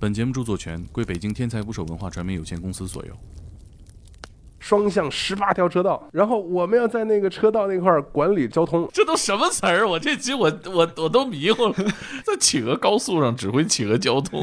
本节目著作权归北京天才捕手文化传媒有限公司所有。双向十八条车道，然后我们要在那个车道那块儿管理交通。这都什么词儿？我这集我我我都迷糊了，在企鹅高速上指挥企鹅交通。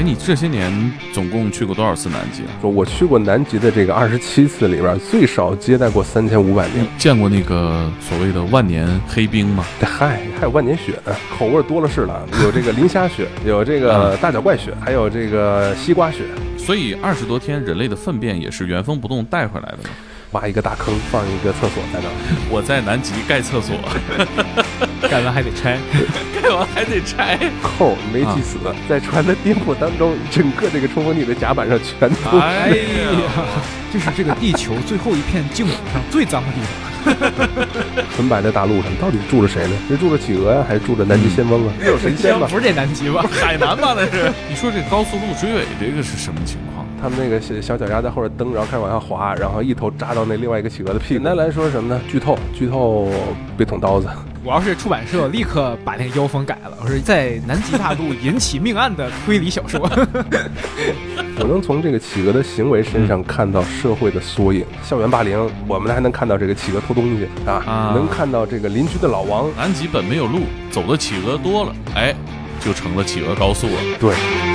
哎，你这些年总共去过多少次南极啊？说我去过南极的这个二十七次里边，最少接待过三千五百名。见过那个所谓的万年黑冰吗？嗨，还有万年雪呢，口味多了是了，有这个磷虾雪，有这个大脚怪雪，还有这个西瓜雪。所以二十多天，人类的粪便也是原封不动带回来的吗？挖一个大坑，放一个厕所在那儿。我在南极盖厕所，盖完还得拆，盖完还得拆。扣没系死，在船的颠簸当中，整个这个冲锋艇的甲板上全都。哎呀，这是这个地球最后一片净土上最脏的地方。纯白的大陆上到底住着谁呢？是住着企鹅呀，还是住着南极仙翁啊？有神仙吗？不是这南极吧？海南吧？那是。你说这高速路追尾这个是什么情况？他们那个小小脚丫在后边蹬，然后开始往下滑，然后一头扎到那另外一个企鹅的屁股。简单来说什么呢？剧透，剧透，别捅刀子。我要是出版社，立刻把那个妖风改了。我是在南极大陆引起命案的推理小说。我能从这个企鹅的行为身上看到社会的缩影。校园霸凌，我们还能看到这个企鹅偷东西啊，能看到这个邻居的老王。南极本没有路，走的企鹅多了，哎，就成了企鹅高速了。对。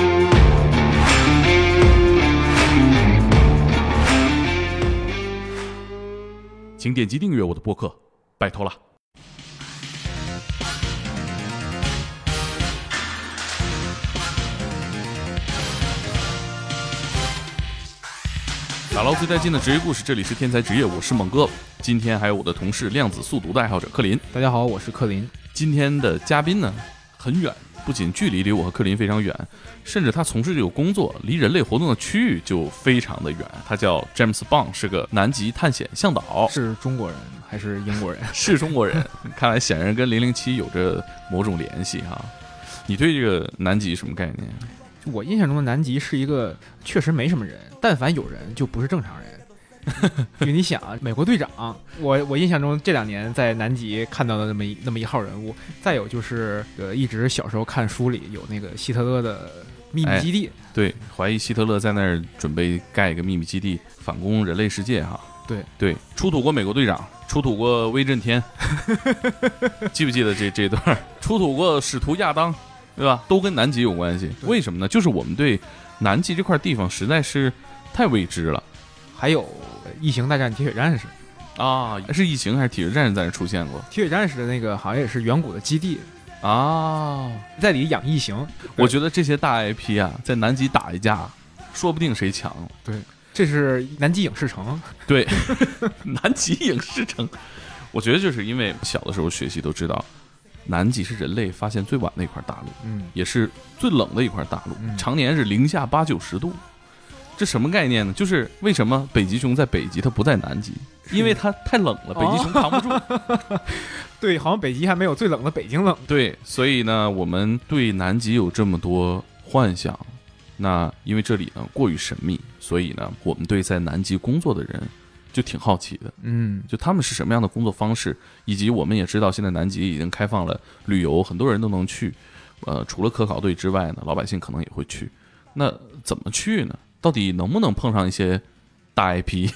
请点击订阅我的播客，拜托了。打捞最带劲的职业故事，这里是天才职业，我是猛哥。今天还有我的同事量子速读的爱好者克林。大家好，我是克林。今天的嘉宾呢，很远。不仅距离离我和克林非常远，甚至他从事这个工作离人类活动的区域就非常的远。他叫 James Bond，是个南极探险向导。是中国人还是英国人？是中国人。看来显然跟零零七有着某种联系哈。你对这个南极什么概念？我印象中的南极是一个确实没什么人，但凡有人就不是正常人。就你想，美国队长，我我印象中这两年在南极看到的那么一那么一号人物，再有就是呃，一直小时候看书里有那个希特勒的秘密基地，对，怀疑希特勒在那儿准备盖一个秘密基地，反攻人类世界哈。对对，出土过美国队长，出土过威震天，记不记得这这段？出土过使徒亚当，对吧？都跟南极有关系。为什么呢？就是我们对南极这块地方实在是太未知了，还有。异形大战铁血战士，啊，是异形还是铁血战士在那出现过？铁血战士的那个好像也是远古的基地啊，在里养异形。我觉得这些大 IP 啊，在南极打一架，说不定谁强。对，这是南极影视城。对，南极影视城。我觉得就是因为小的时候学习都知道，南极是人类发现最晚的一块大陆，嗯，也是最冷的一块大陆，常年是零下八九十度。这什么概念呢？就是为什么北极熊在北极，它不在南极？因为它太冷了，北极熊扛不住。对，好像北极还没有最冷的北京冷。对，所以呢，我们对南极有这么多幻想。那因为这里呢过于神秘，所以呢，我们对在南极工作的人就挺好奇的。嗯，就他们是什么样的工作方式，以及我们也知道现在南极已经开放了旅游，很多人都能去。呃，除了科考队之外呢，老百姓可能也会去。那怎么去呢？到底能不能碰上一些大 IP？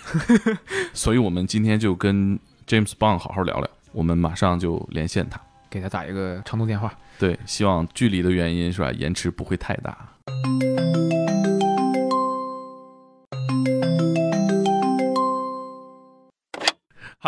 所以我们今天就跟 James Bond 好好聊聊。我们马上就连线他，给他打一个长途电话。对，希望距离的原因是吧，延迟不会太大。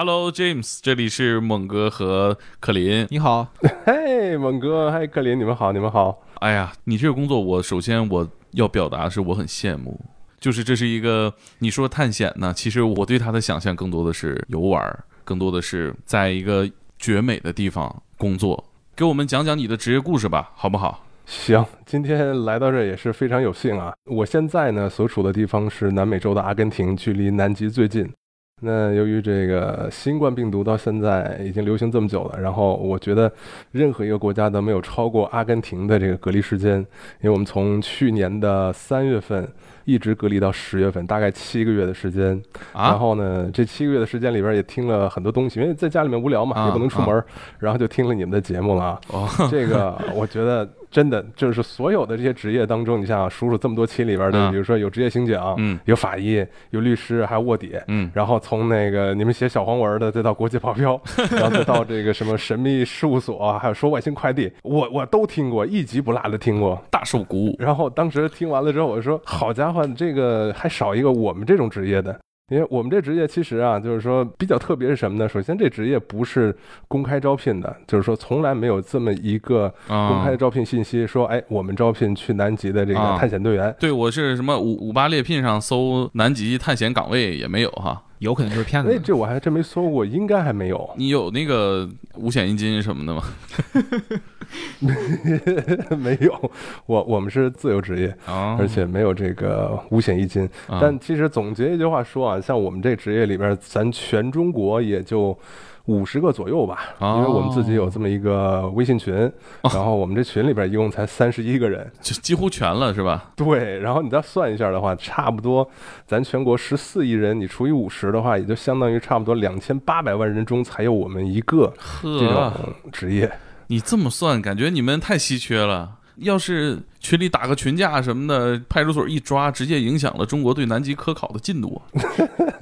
Hello James，这里是猛哥和克林。你好，嘿，猛哥，嗨，克林，你们好，你们好。哎呀，你这个工作，我首先我。要表达的是，我很羡慕，就是这是一个你说探险呢，其实我对他的想象更多的是游玩，更多的是在一个绝美的地方工作。给我们讲讲你的职业故事吧，好不好？行，今天来到这也是非常有幸啊。我现在呢所处的地方是南美洲的阿根廷，距离南极最近。那由于这个新冠病毒到现在已经流行这么久了，然后我觉得任何一个国家都没有超过阿根廷的这个隔离时间，因为我们从去年的三月份。一直隔离到十月份，大概七个月的时间。然后呢，这七个月的时间里边也听了很多东西，因为在家里面无聊嘛，也不能出门，然后就听了你们的节目了。哦，这个我觉得。真的就是所有的这些职业当中，你像数数这么多期里边的，比如说有职业刑警，嗯，有法医，有律师，还有卧底，嗯，然后从那个你们写小黄文的，再到国际保镖，然后再到这个什么神秘事务所，还有说外星快递，我我都听过，一集不落的听过，大受鼓舞。然后当时听完了之后，我说好家伙，这个还少一个我们这种职业的。因为我们这职业其实啊，就是说比较特别是什么呢？首先，这职业不是公开招聘的，就是说从来没有这么一个公开的招聘信息，说哎，我们招聘去南极的这个探险队员。对我是什么五五八猎聘上搜南极探险岗位也没有哈。有可能就是骗子。哎，这我还真没搜过，应该还没有。你有那个五险一金什么的吗？没有，我我们是自由职业，而且没有这个五险一金。但其实总结一句话说啊，像我们这职业里边，咱全中国也就。五十个左右吧，因为我们自己有这么一个微信群，然后我们这群里边一共才三十一个人，就几乎全了，是吧？对，然后你再算一下的话，差不多咱全国十四亿人，你除以五十的话，也就相当于差不多两千八百万人中才有我们一个这种职业。你这么算，感觉你们太稀缺了。要是群里打个群架什么的，派出所一抓，直接影响了中国对南极科考的进度。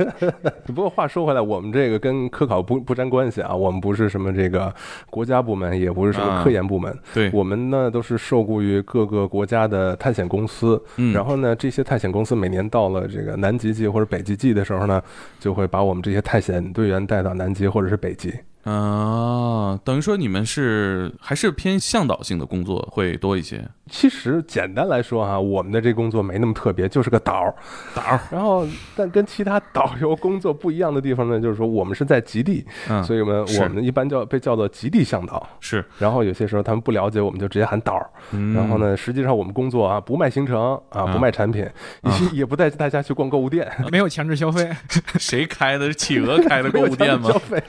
不过话说回来，我们这个跟科考不不沾关系啊，我们不是什么这个国家部门，也不是什么科研部门。对，我们呢都是受雇于各个国家的探险公司。嗯，然后呢，这些探险公司每年到了这个南极季或者北极季的时候呢，就会把我们这些探险队员带到南极或者是北极。啊，等于说你们是还是偏向导性的工作会多一些。其实简单来说啊，我们的这工作没那么特别，就是个导儿，导儿。然后，但跟其他导游工作不一样的地方呢，就是说我们是在极地，所以我们我们一般叫被叫做极地向导。是。然后有些时候他们不了解，我们就直接喊导儿。然后呢，实际上我们工作啊，不卖行程啊，不卖产品，也也不带大家去逛购物店，没有强制消费。谁开的？是企鹅开的购物店吗？消费。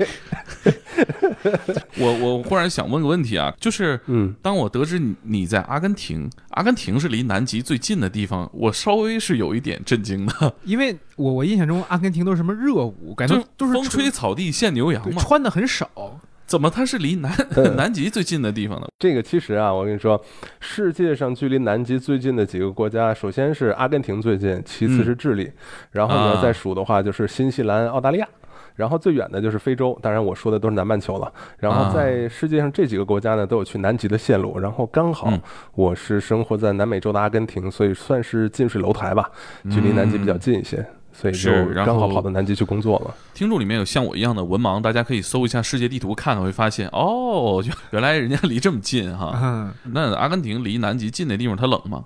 我我忽然想问个问题啊，就是，嗯，当我得知你你在阿根廷，阿根廷是离南极最近的地方，我稍微是有一点震惊的，因为我我印象中阿根廷都是什么热舞，感觉都是风吹草地见牛羊嘛，穿的很少，怎么它是离南 南极最近的地方呢？这个其实啊，我跟你说，世界上距离南极最近的几个国家，首先是阿根廷最近，其次是智利，然后呢再数的话就是新西兰、澳大利亚。然后最远的就是非洲，当然我说的都是南半球了。然后在世界上这几个国家呢，都有去南极的线路。然后刚好我是生活在南美洲的阿根廷，所以算是近水楼台吧，距离南极比较近一些，所以就刚好跑到南极去工作了。听众里面有像我一样的文盲，大家可以搜一下世界地图看看，会发现哦，原来人家离这么近哈。那阿根廷离南极近的地方，它冷吗？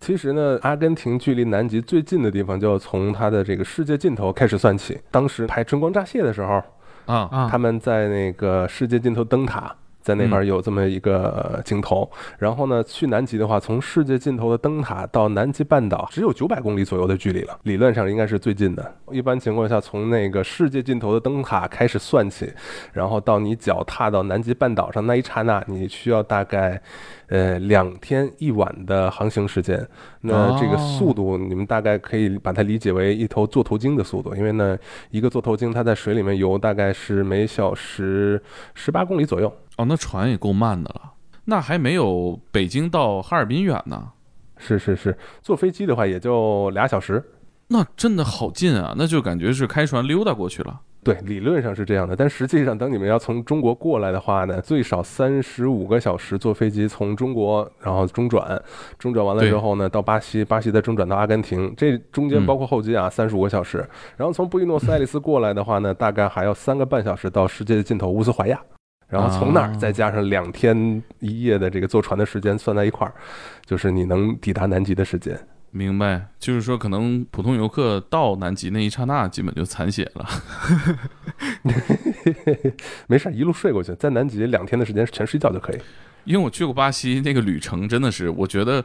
其实呢，阿根廷距离南极最近的地方，就要从它的这个世界尽头开始算起。当时拍《春光乍泄》的时候，啊，他们在那个世界尽头灯塔。在那边有这么一个镜头，然后呢，去南极的话，从世界尽头的灯塔到南极半岛只有九百公里左右的距离了，理论上应该是最近的。一般情况下，从那个世界尽头的灯塔开始算起，然后到你脚踏到南极半岛上那一刹那，你需要大概，呃，两天一晚的航行时间。那这个速度，你们大概可以把它理解为一头座头鲸的速度，因为呢，一个座头鲸它在水里面游大概是每小时十八公里左右。哦，那船也够慢的了，那还没有北京到哈尔滨远呢。是是是，坐飞机的话也就俩小时，那真的好近啊，那就感觉是开船溜达过去了。对，理论上是这样的，但实际上等你们要从中国过来的话呢，最少三十五个小时坐飞机从中国，然后中转，中转完了之后呢，到巴西，巴西再中转到阿根廷，这中间包括候机啊，三十五个小时。然后从布宜诺斯艾利斯过来的话呢，大概还要三个半小时到世界的尽头乌斯怀亚。然后从那儿再加上两天一夜的这个坐船的时间算在一块儿，就是你能抵达南极的时间。明白，就是说可能普通游客到南极那一刹那，基本就残血了。没事，一路睡过去，在南极两天的时间全睡觉就可以。因为我去过巴西，那个旅程真的是，我觉得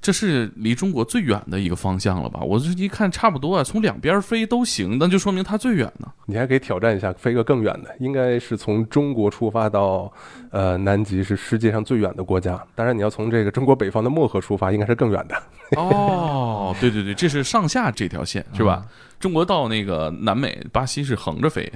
这是离中国最远的一个方向了吧？我这一看差不多啊，从两边飞都行，那就说明它最远呢。你还可以挑战一下，飞个更远的，应该是从中国出发到呃南极是世界上最远的国家。当然，你要从这个中国北方的漠河出发，应该是更远的。哦，对对对，这是上下这条线是吧？中国到那个南美，巴西是横着飞。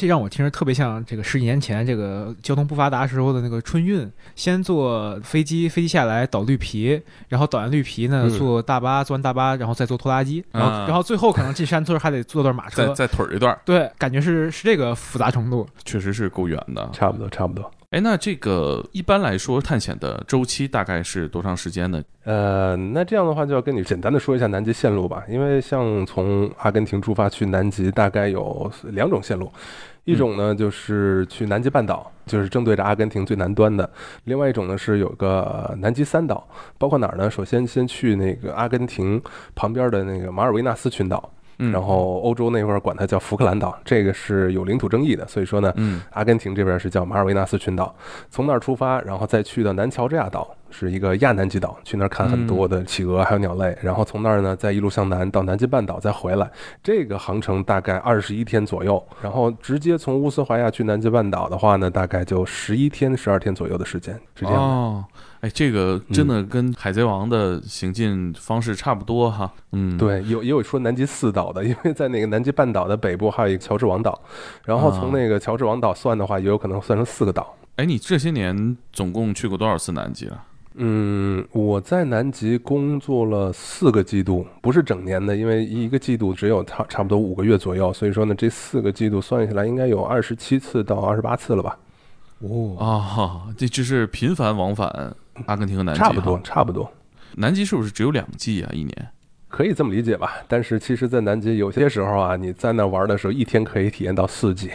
这让我听着特别像这个十几年前这个交通不发达时候的那个春运，先坐飞机，飞机下来倒绿皮，然后倒完绿皮呢，坐大巴，坐完大巴，然后再坐拖拉机，然后然后最后可能进山村还得坐段马车，再再腿一段。对，感觉是是这个复杂程度，确实是够远的，差不多差不多。哎，那这个一般来说探险的周期大概是多长时间呢？呃，那这样的话就要跟你简单的说一下南极线路吧，因为像从阿根廷出发去南极，大概有两种线路，一种呢就是去南极半岛，就是正对着阿根廷最南端的；另外一种呢是有个南极三岛，包括哪儿呢？首先先去那个阿根廷旁边的那个马尔维纳斯群岛。然后欧洲那块儿管它叫福克兰岛，这个是有领土争议的，所以说呢，阿根廷这边是叫马尔维纳斯群岛。从那儿出发，然后再去到南乔治亚岛，是一个亚南极岛，去那儿看很多的企鹅还有鸟类。然后从那儿呢，再一路向南到南极半岛再回来，这个航程大概二十一天左右。然后直接从乌斯怀亚去南极半岛的话呢，大概就十一天、十二天左右的时间，是这样的。哎，这个真的跟海贼王的行进方式差不多哈。嗯，对，有也有说南极四岛的，因为在那个南极半岛的北部还有一个乔治王岛，然后从那个乔治王岛算的话，也有可能算成四个岛。哎，你这些年总共去过多少次南极了？嗯，我在南极工作了四个季度，不是整年的，因为一个季度只有差差不多五个月左右，所以说呢，这四个季度算下来应该有二十七次到二十八次了吧？哦啊，这就是频繁往返。阿根廷和南极差不多，差不多。南极是不是只有两季啊？一年可以这么理解吧？但是其实，在南极有些时候啊，你在那玩的时候，一天可以体验到四季。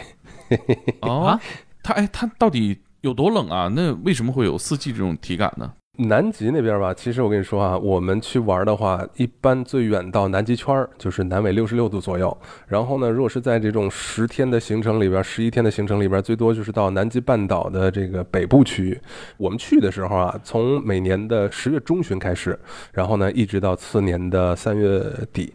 啊，它哎，它到底有多冷啊？那为什么会有四季这种体感呢？南极那边吧，其实我跟你说啊，我们去玩的话，一般最远到南极圈就是南纬六十六度左右。然后呢，如果是在这种十天的行程里边，十一天的行程里边，最多就是到南极半岛的这个北部区域。我们去的时候啊，从每年的十月中旬开始，然后呢，一直到次年的三月底。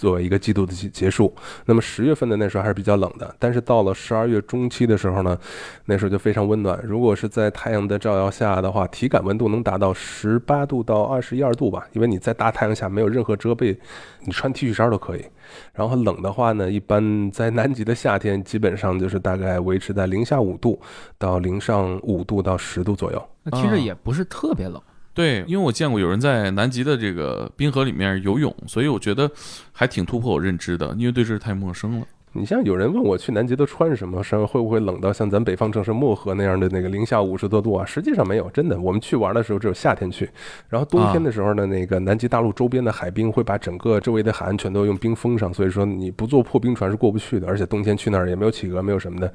作为一个季度的结结束，那么十月份的那时候还是比较冷的，但是到了十二月中期的时候呢，那时候就非常温暖。如果是在太阳的照耀下的话，体感温度能达到十八度到二十一二度吧，因为你在大太阳下没有任何遮蔽，你穿 T 恤衫都可以。然后冷的话呢，一般在南极的夏天，基本上就是大概维持在零下五度到零上五度到十度左右。那听着也不是特别冷。对，因为我见过有人在南极的这个冰河里面游泳，所以我觉得还挺突破我认知的，因为对这太陌生了。你像有人问我去南极都穿什么，上会不会冷到像咱北方城市漠河那样的那个零下五十多度啊？实际上没有，真的。我们去玩的时候只有夏天去，然后冬天的时候呢，那个南极大陆周边的海冰会把整个周围的海岸全都用冰封上，所以说你不坐破冰船是过不去的。而且冬天去那儿也没有企鹅，没有什么的，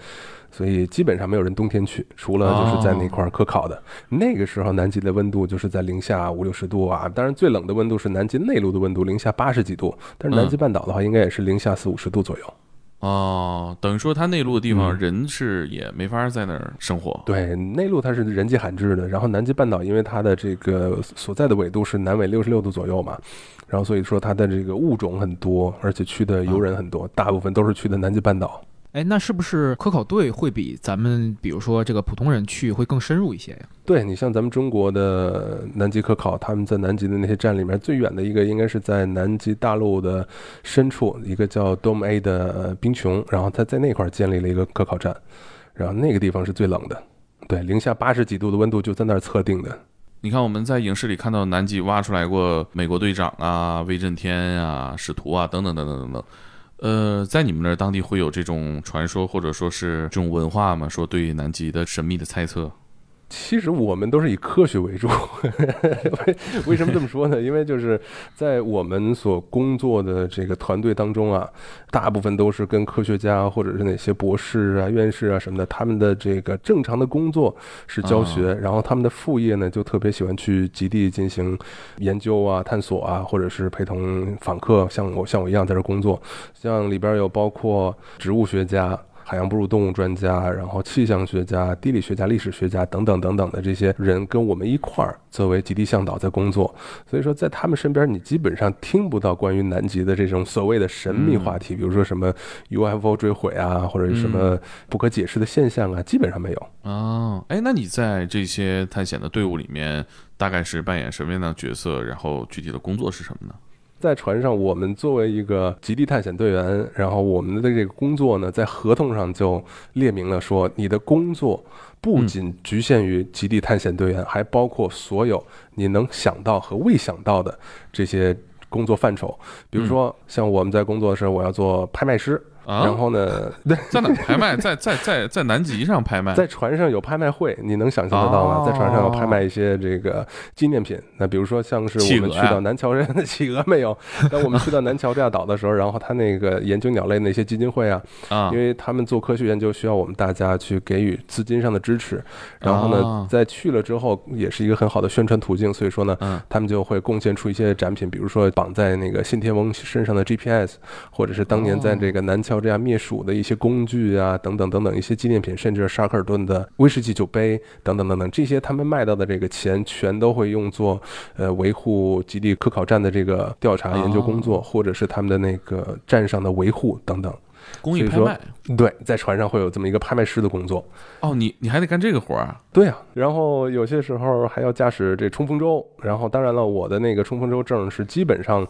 所以基本上没有人冬天去，除了就是在那块儿科考的。那个时候南极的温度就是在零下五六十度啊，当然最冷的温度是南极内陆的温度，零下八十几度。但是南极半岛的话，应该也是零下四五十度左右。哦，等于说它内陆的地方人是也没法在那儿生活。对，内陆它是人迹罕至的。然后南极半岛因为它的这个所在的纬度是南纬六十六度左右嘛，然后所以说它的这个物种很多，而且去的游人很多，大部分都是去的南极半岛。哎，那是不是科考队会比咱们，比如说这个普通人去会更深入一些呀？对你像咱们中国的南极科考，他们在南极的那些站里面，最远的一个应该是在南极大陆的深处，一个叫 Dome A 的冰穹，然后他在那块建立了一个科考站，然后那个地方是最冷的，对，零下八十几度的温度就在那儿测定的。你看我们在影视里看到南极挖出来过美国队长啊、威震天啊、使徒啊等等等等等等。呃，在你们那儿当地会有这种传说或者说是这种文化吗？说对南极的神秘的猜测。其实我们都是以科学为主，为 为什么这么说呢？因为就是在我们所工作的这个团队当中啊，大部分都是跟科学家或者是哪些博士啊、院士啊什么的，他们的这个正常的工作是教学，然后他们的副业呢就特别喜欢去极地进行研究啊、探索啊，或者是陪同访客，像我像我一样在这工作。像里边有包括植物学家。海洋哺乳动物专家，然后气象学家、地理学家、历史学家等等等等的这些人跟我们一块儿作为极地向导在工作。所以说，在他们身边，你基本上听不到关于南极的这种所谓的神秘话题，比如说什么 UFO 坠毁啊，或者什么不可解释的现象啊，基本上没有。哦，哎，那你在这些探险的队伍里面，大概是扮演什么样的角色？然后具体的工作是什么呢？在船上，我们作为一个极地探险队员，然后我们的这个工作呢，在合同上就列明了说，你的工作不仅局限于极地探险队员，还包括所有你能想到和未想到的这些工作范畴。比如说，像我们在工作的时候，我要做拍卖师。然后呢？在哪拍卖？在在在在南极上拍卖，在船上有拍卖会，你能想象得到吗？在船上有拍卖一些这个纪念品。那比如说像是我们去到南乔治亚的企鹅没有？当我们去到南乔治亚岛的时候，然后他那个研究鸟类那些基金会啊，因为他们做科学研究需要我们大家去给予资金上的支持。然后呢，在去了之后也是一个很好的宣传途径。所以说呢，他们就会贡献出一些展品，比如说绑在那个信天翁身上的 GPS，或者是当年在这个南乔。这样灭鼠的一些工具啊，等等等等一些纪念品，甚至沙克尔顿的威士忌酒杯等等等等，这些他们卖到的这个钱，全都会用作呃维护极地科考站的这个调查研究工作，或者是他们的那个站上的维护等等。公益拍卖，对，在船上会有这么一个拍卖师的工作。哦，你你还得干这个活儿啊？对啊，然后有些时候还要驾驶这冲锋舟。然后当然了，我的那个冲锋舟证是基本上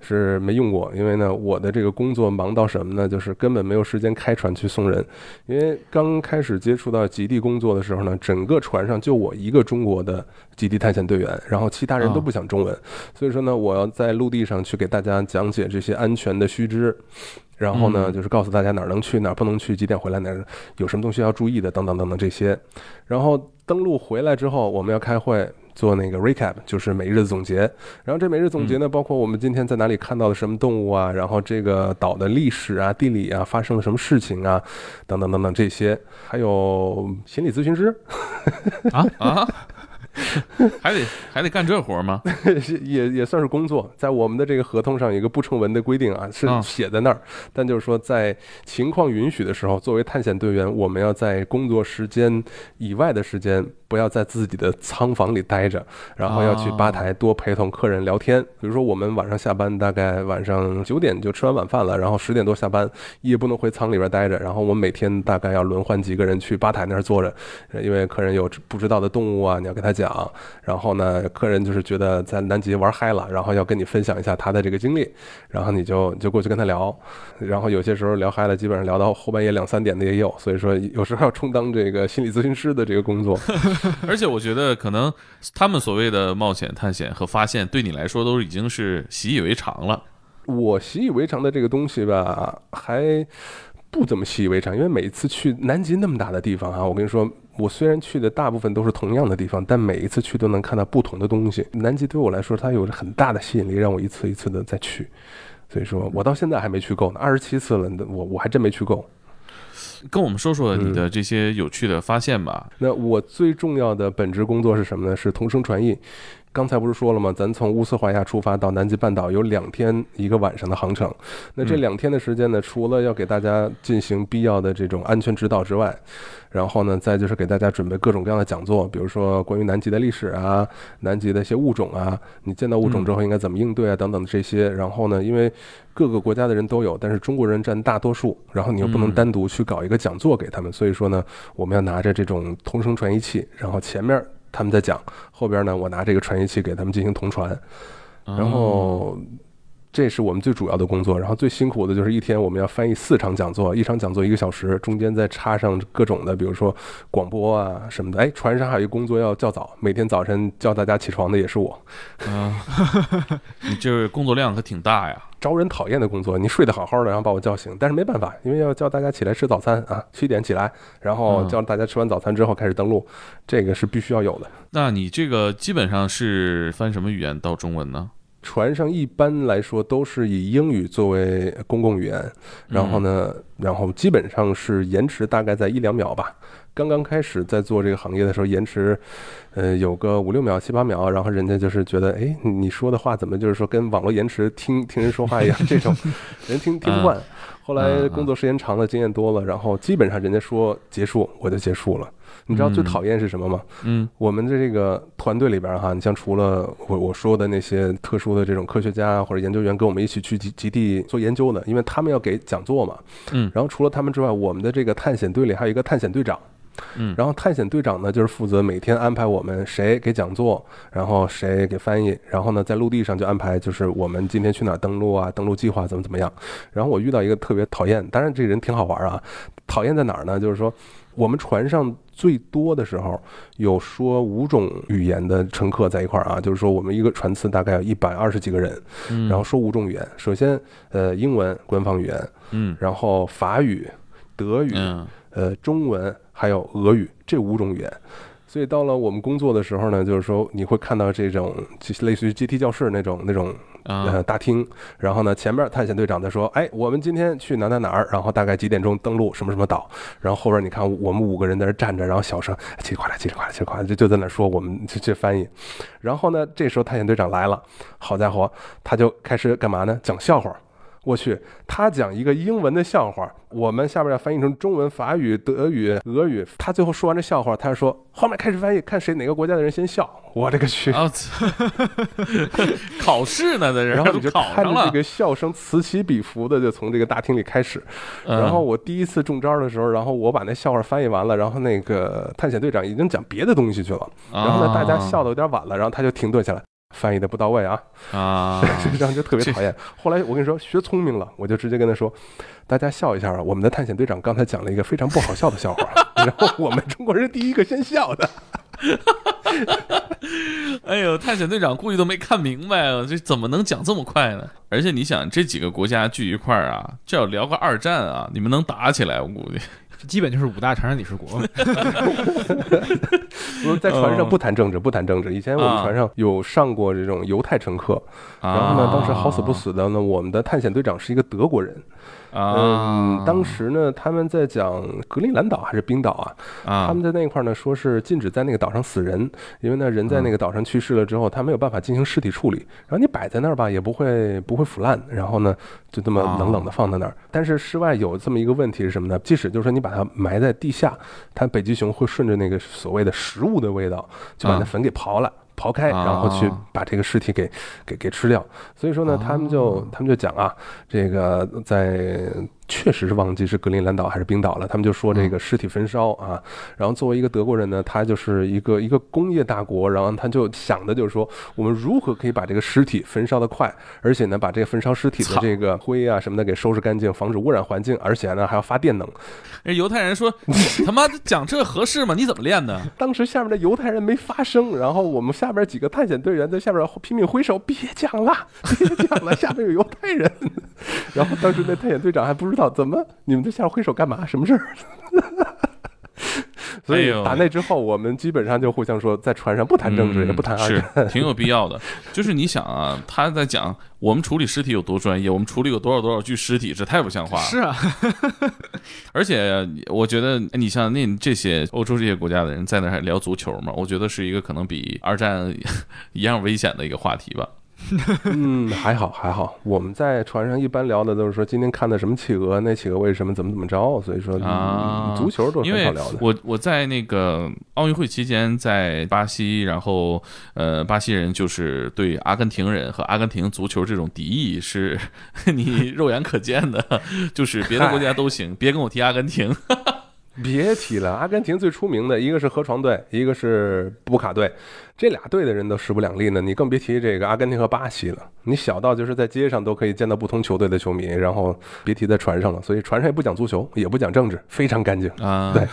是没用过，因为呢，我的这个工作忙到什么呢？就是根本没有时间开船去送人。因为刚开始接触到极地工作的时候呢，整个船上就我一个中国的极地探险队员，然后其他人都不讲中文，所以说呢，我要在陆地上去给大家讲解这些安全的须知。然后呢，就是告诉大家哪儿能去，哪儿不能去，几点回来，哪儿有什么东西要注意的，等等等等这些。然后登录回来之后，我们要开会做那个 recap，就是每日的总结。然后这每日总结呢，包括我们今天在哪里看到的什么动物啊，然后这个岛的历史啊、地理啊，发生了什么事情啊，等等等等这些，还有心理咨询师啊 啊。还得还得干这活吗？也也算是工作，在我们的这个合同上有一个不成文的规定啊，是写在那儿。但就是说，在情况允许的时候，作为探险队员，我们要在工作时间以外的时间。不要在自己的仓房里待着，然后要去吧台多陪同客人聊天。比如说，我们晚上下班，大概晚上九点就吃完晚饭了，然后十点多下班，也不能回仓里边待着。然后我们每天大概要轮换几个人去吧台那儿坐着，因为客人有不知道的动物啊，你要跟他讲。然后呢，客人就是觉得在南极玩嗨了，然后要跟你分享一下他的这个经历，然后你就就过去跟他聊。然后有些时候聊嗨了，基本上聊到后半夜两三点的也有。所以说，有时候要充当这个心理咨询师的这个工作。而且我觉得，可能他们所谓的冒险探险和发现，对你来说都已经是习以为常了。我习以为常的这个东西吧，还不怎么习以为常，因为每次去南极那么大的地方啊，我跟你说，我虽然去的大部分都是同样的地方，但每一次去都能看到不同的东西。南极对我来说，它有着很大的吸引力，让我一次一次的再去。所以说我到现在还没去够呢，二十七次了，我我还真没去够。跟我们说说你的这些有趣的发现吧。那我最重要的本职工作是什么呢？是同声传译。刚才不是说了吗？咱从乌斯怀亚出发到南极半岛有两天一个晚上的航程。那这两天的时间呢，除了要给大家进行必要的这种安全指导之外，然后呢，再就是给大家准备各种各样的讲座，比如说关于南极的历史啊，南极的一些物种啊，你见到物种之后应该怎么应对啊，等等的这些。然后呢，因为各个国家的人都有，但是中国人占大多数，然后你又不能单独去搞一个讲座给他们，所以说呢，我们要拿着这种同声传译器，然后前面。他们在讲，后边呢，我拿这个传译器给他们进行同传，然后这是我们最主要的工作。然后最辛苦的就是一天我们要翻译四场讲座，一场讲座一个小时，中间再插上各种的，比如说广播啊什么的。哎，船上还有一个工作要较早，每天早晨叫大家起床的也是我。嗯，你这工作量可挺大呀。招人讨厌的工作，你睡得好好的，然后把我叫醒，但是没办法，因为要叫大家起来吃早餐啊，七点起来，然后叫大家吃完早餐之后开始登录，这个是必须要有的。那你这个基本上是翻什么语言到中文呢？船上一般来说都是以英语作为公共语言，然后呢，然后基本上是延迟大概在一两秒吧。刚刚开始在做这个行业的时候，延迟，呃，有个五六秒、七八秒，然后人家就是觉得，哎，你说的话怎么就是说跟网络延迟听 听人说话一样？这种 人听听不惯。后来工作时间长了，经验多了，然后基本上人家说结束，我就结束了。你知道最讨厌是什么吗？嗯，我们的这个团队里边哈，你像除了我我说的那些特殊的这种科学家或者研究员跟我们一起去基基地做研究的，因为他们要给讲座嘛。嗯，然后除了他们之外，我们的这个探险队里还有一个探险队长。嗯，然后探险队长呢，就是负责每天安排我们谁给讲座，然后谁给翻译，然后呢，在陆地上就安排就是我们今天去哪儿登陆啊，登陆计划怎么怎么样。然后我遇到一个特别讨厌，当然这人挺好玩啊，讨厌在哪儿呢？就是说。我们船上最多的时候有说五种语言的乘客在一块儿啊，就是说我们一个船次大概有一百二十几个人，然后说五种语言。首先，呃，英文官方语言，嗯，然后法语、德语，呃，中文还有俄语这五种语言。所以到了我们工作的时候呢，就是说你会看到这种类似于阶梯教室那种那种呃大厅，然后呢前面探险队长在说，哎，我们今天去哪哪哪儿，然后大概几点钟登陆什么什么岛，然后后边你看我们五个人在那站着，然后小声叽里呱啦叽里呱啦叽里呱啦就就在那说，我们这这翻译，然后呢这时候探险队长来了，好家伙，他就开始干嘛呢？讲笑话。我去，他讲一个英文的笑话，我们下边要翻译成中文、法语、德语、俄语。他最后说完这笑话，他说后面开始翻译，看谁哪个国家的人先笑。我这个去，考试呢，在这，然后你就看着这个笑声此起彼伏的就从这个大厅里开始。然后我第一次中招的时候，然后我把那笑话翻译完了，然后那个探险队长已经讲别的东西去了。然后呢，大家笑的有点晚了，然后他就停顿下来。翻译的不到位啊啊，这样就特别讨厌。后来我跟你说学聪明了，我就直接跟他说：“大家笑一下啊，我们的探险队长刚才讲了一个非常不好笑的笑话，然后我们中国人第一个先笑的。”哎呦，探险队长估计都没看明白啊，这怎么能讲这么快呢？而且你想，这几个国家聚一块儿啊，这要聊个二战啊，你们能打起来？我估计。基本就是五大常任理事国。不在船上不谈政治，不谈政治。以前我们船上有上过这种犹太乘客，然后呢，当时好死不死的呢，我们的探险队长是一个德国人。嗯，当时呢，他们在讲格陵兰岛还是冰岛啊？啊，他们在那块呢，说是禁止在那个岛上死人，因为呢，人在那个岛上去世了之后，他没有办法进行尸体处理，然后你摆在那儿吧，也不会不会腐烂，然后呢，就这么冷冷的放在那儿。但是室外有这么一个问题是什么呢？即使就是说你把它埋在地下，它北极熊会顺着那个所谓的食物的味道，就把那粉给刨了。刨开，然后去把这个尸体给给给吃掉。所以说呢，他们就他们就讲啊，这个在。确实是忘记是格陵兰岛还是冰岛了。他们就说这个尸体焚烧啊，然后作为一个德国人呢，他就是一个一个工业大国，然后他就想的就是说，我们如何可以把这个尸体焚烧的快，而且呢，把这个焚烧尸体的这个灰啊什么的给收拾干净，防止污染环境，而且呢还要发电能。那犹太人说：“ 他妈讲这合适吗？你怎么练的？”当时下面的犹太人没发声，然后我们下边几个探险队员在下边 拼命挥手：“别讲了，别讲了，下面有犹太人。”然后当时那探险队长还不知道。怎么？你们在下面挥手干嘛？什么事儿？所以打那之后，我们基本上就互相说，在船上不谈政治，也不谈二战，挺有必要的。就是你想啊，他在讲我们处理尸体有多专业，我们处理有多少多少具尸体，这太不像话了。是啊，而且我觉得，你像那这些欧洲这些国家的人在那还聊足球嘛？我觉得是一个可能比二战 一样危险的一个话题吧。嗯，还好还好。我们在船上一般聊的都是说今天看的什么企鹅，那企鹅为什么怎么怎么着。所以说啊，足球都很好聊的。我我在那个奥运会期间在巴西，然后呃，巴西人就是对阿根廷人和阿根廷足球这种敌意是 你肉眼可见的，就是别的国家都行，别跟我提阿根廷。别提了，阿根廷最出名的一个是河床队，一个是布卡队。这俩队的人都势不两立呢，你更别提这个阿根廷和巴西了。你小到就是在街上都可以见到不同球队的球迷，然后别提在船上了。所以船上也不讲足球，也不讲政治，非常干净啊。对，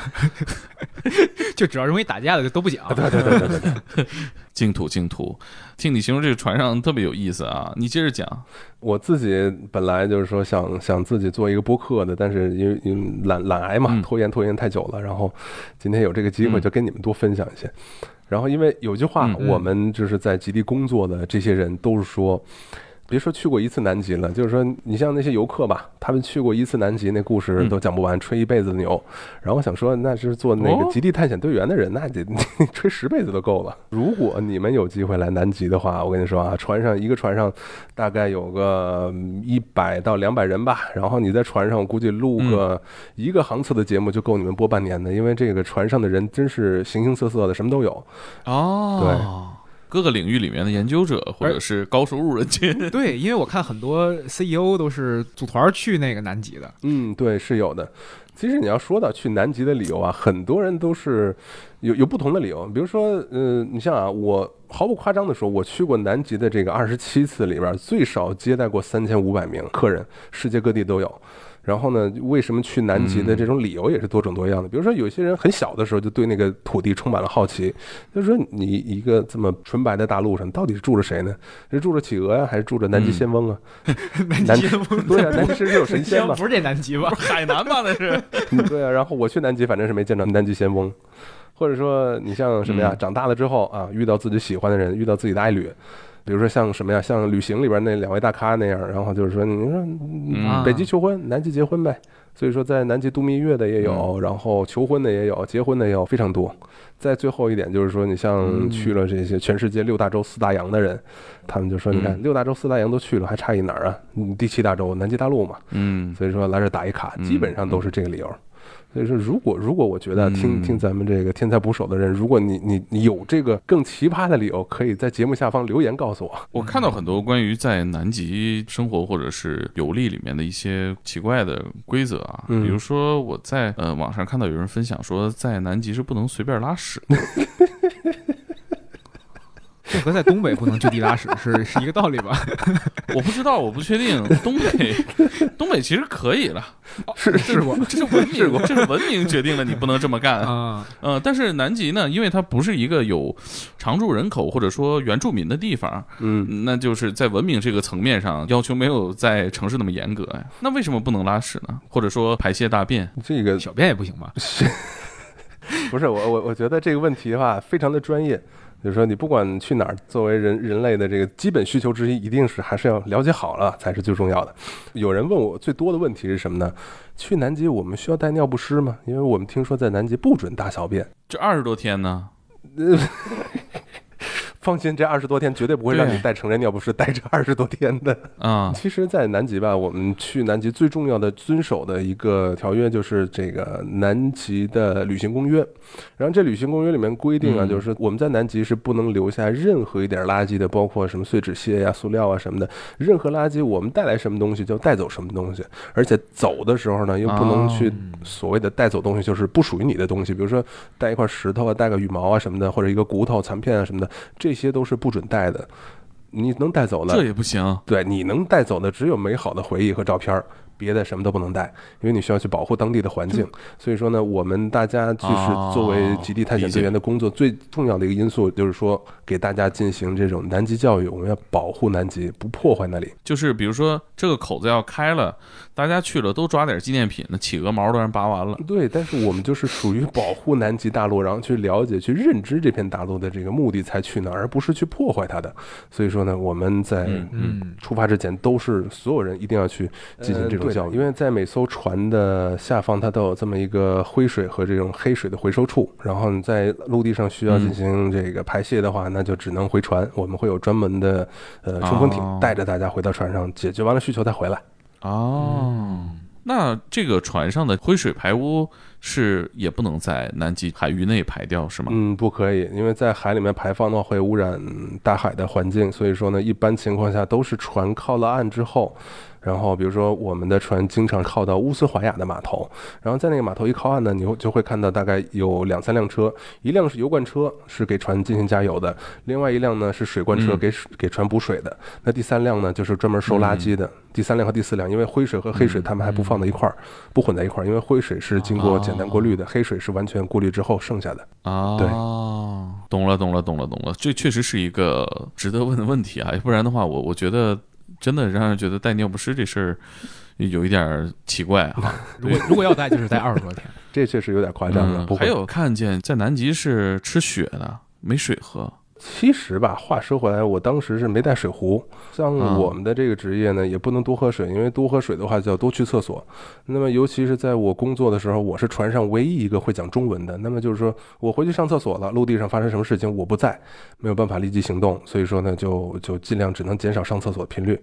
就只要容易打架的就都不讲。对对对对对，净土净土。听你形容这个船上特别有意思啊，你接着讲。我自己本来就是说想想自己做一个播客的，但是因为因为懒懒癌嘛，拖延拖延太久了，然后今天有这个机会就跟你们多分享一些。然后，因为有句话，我们就是在极地工作的这些人都是说，别说去过一次南极了，就是说你像那些游客吧，他们去过一次南极，那故事都讲不完，吹一辈子的牛。然后我想说，那是做那个极地探险队员的人，那得吹十辈子都够了。如果你们有机会来南极的话，我跟你说啊，船上一个船上大概有个一百到两百人吧，然后你在船上，我估计录个一个航次的节目就够你们播半年的，因为这个船上的人真是形形色色的，什么都有。哦，对。各个领域里面的研究者，或者是高收入人群。对，因为我看很多 CEO 都是组团去那个南极的。嗯，对，是有的。其实你要说到去南极的理由啊，很多人都是有有不同的理由。比如说，呃，你像啊，我毫不夸张的说，我去过南极的这个二十七次里边，最少接待过三千五百名客人，世界各地都有。然后呢？为什么去南极的这种理由也是多种多样的。比如说，有些人很小的时候就对那个土地充满了好奇，就是说，你一个这么纯白的大陆上，到底是住着谁呢？是住着企鹅呀，还是住着南极仙翁啊？南极仙翁 对啊，南极是有神仙 吗？不是这南极吧？海南吧？那是。对啊，然后我去南极，反正是没见着南极仙翁，或者说你像什么呀？长大了之后啊，遇到自己喜欢的人，遇到自己的爱侣。比如说像什么呀，像旅行里边那两位大咖那样，然后就是说，你说北极求婚，南极结婚呗。所以说在南极度蜜月的也有，然后求婚的也有，结婚的也有，非常多。再最后一点就是说，你像去了这些全世界六大洲四大洋的人，他们就说，你看六大洲四大洋都去了，还差一哪儿啊？第七大洲南极大陆嘛。嗯。所以说来这打一卡，基本上都是这个理由。所以说，如果如果我觉得听听咱们这个天才捕手的人，如果你你你有这个更奇葩的理由，可以在节目下方留言告诉我。我看到很多关于在南极生活或者是游历里面的一些奇怪的规则啊，比如说我在呃网上看到有人分享说，在南极是不能随便拉屎。这和在东北不能就地拉屎是是一个道理吧？我不知道，我不确定。东北，东北其实可以了，是是过，这是文明，这是文明决定了你不能这么干啊。嗯，但是南极呢，因为它不是一个有常住人口或者说原住民的地方，嗯，那就是在文明这个层面上要求没有在城市那么严格呀。那为什么不能拉屎呢？或者说排泄大便？这个小便也不行吗？不是我我我觉得这个问题的话非常的专业。就是说，你不管去哪儿，作为人人类的这个基本需求之一，一定是还是要了解好了才是最重要的。有人问我最多的问题是什么呢？去南极我们需要带尿不湿吗？因为我们听说在南极不准大小便。这二十多天呢？放心，这二十多天绝对不会让你带成人尿不湿带着二十多天的啊。其实，在南极吧，我们去南极最重要的遵守的一个条约就是这个南极的旅行公约。然后，这旅行公约里面规定啊，就是我们在南极是不能留下任何一点垃圾的，包括什么碎纸屑呀、塑料啊什么的。任何垃圾，我们带来什么东西就带走什么东西。而且走的时候呢，又不能去所谓的带走东西，就是不属于你的东西，比如说带一块石头啊、带个羽毛啊什么的，或者一个骨头残片啊什么的这。这些都是不准带的，你能带走的这也不行。对，你能带走的只有美好的回忆和照片儿。别的什么都不能带，因为你需要去保护当地的环境。所以说呢，我们大家就是作为极地探险队员的工作最重要的一个因素，就是说给大家进行这种南极教育。我们要保护南极，不破坏那里。就是比如说这个口子要开了，大家去了都抓点纪念品，那企鹅毛都让拔完了。对，但是我们就是属于保护南极大陆，然后去了解、去认知这片大陆的这个目的才去那，而不是去破坏它的。所以说呢，我们在嗯出发之前都是所有人一定要去进行这种教育。因为在每艘船的下方，它都有这么一个灰水和这种黑水的回收处。然后你在陆地上需要进行这个排泄的话，那就只能回船。我们会有专门的呃冲锋艇带着大家回到船上，解决完了需求再回来。哦，那这个船上的灰水排污是也不能在南极海域内排掉是吗？嗯，不可以，因为在海里面排放的话会污染大海的环境。所以说呢，一般情况下都是船靠了岸之后。然后，比如说，我们的船经常靠到乌斯怀亚的码头，然后在那个码头一靠岸呢，你会就会看到大概有两三辆车，一辆是油罐车，是给船进行加油的；另外一辆呢是水罐车，给水给船补水的。那第三辆呢，就是专门收垃圾的。第三辆和第四辆，因为灰水和黑水他们还不放在一块儿，不混在一块儿，因为灰水是经过简单过滤的，黑水是完全过滤之后剩下的。啊，对，懂了，懂了，懂了，懂了。这确实是一个值得问的。问题啊，要不然的。话，我我觉得。真的让人觉得带尿不湿这事儿有一点奇怪啊！如果如果要带，就是带二十多天，这确实有点夸张了。还有看见在南极是吃雪的，没水喝。其实吧，话说回来，我当时是没带水壶。像我们的这个职业呢，也不能多喝水，因为多喝水的话就要多去厕所。那么，尤其是在我工作的时候，我是船上唯一一个会讲中文的。那么就是说我回去上厕所了，陆地上发生什么事情我不在，没有办法立即行动，所以说呢，就就尽量只能减少上厕所频率。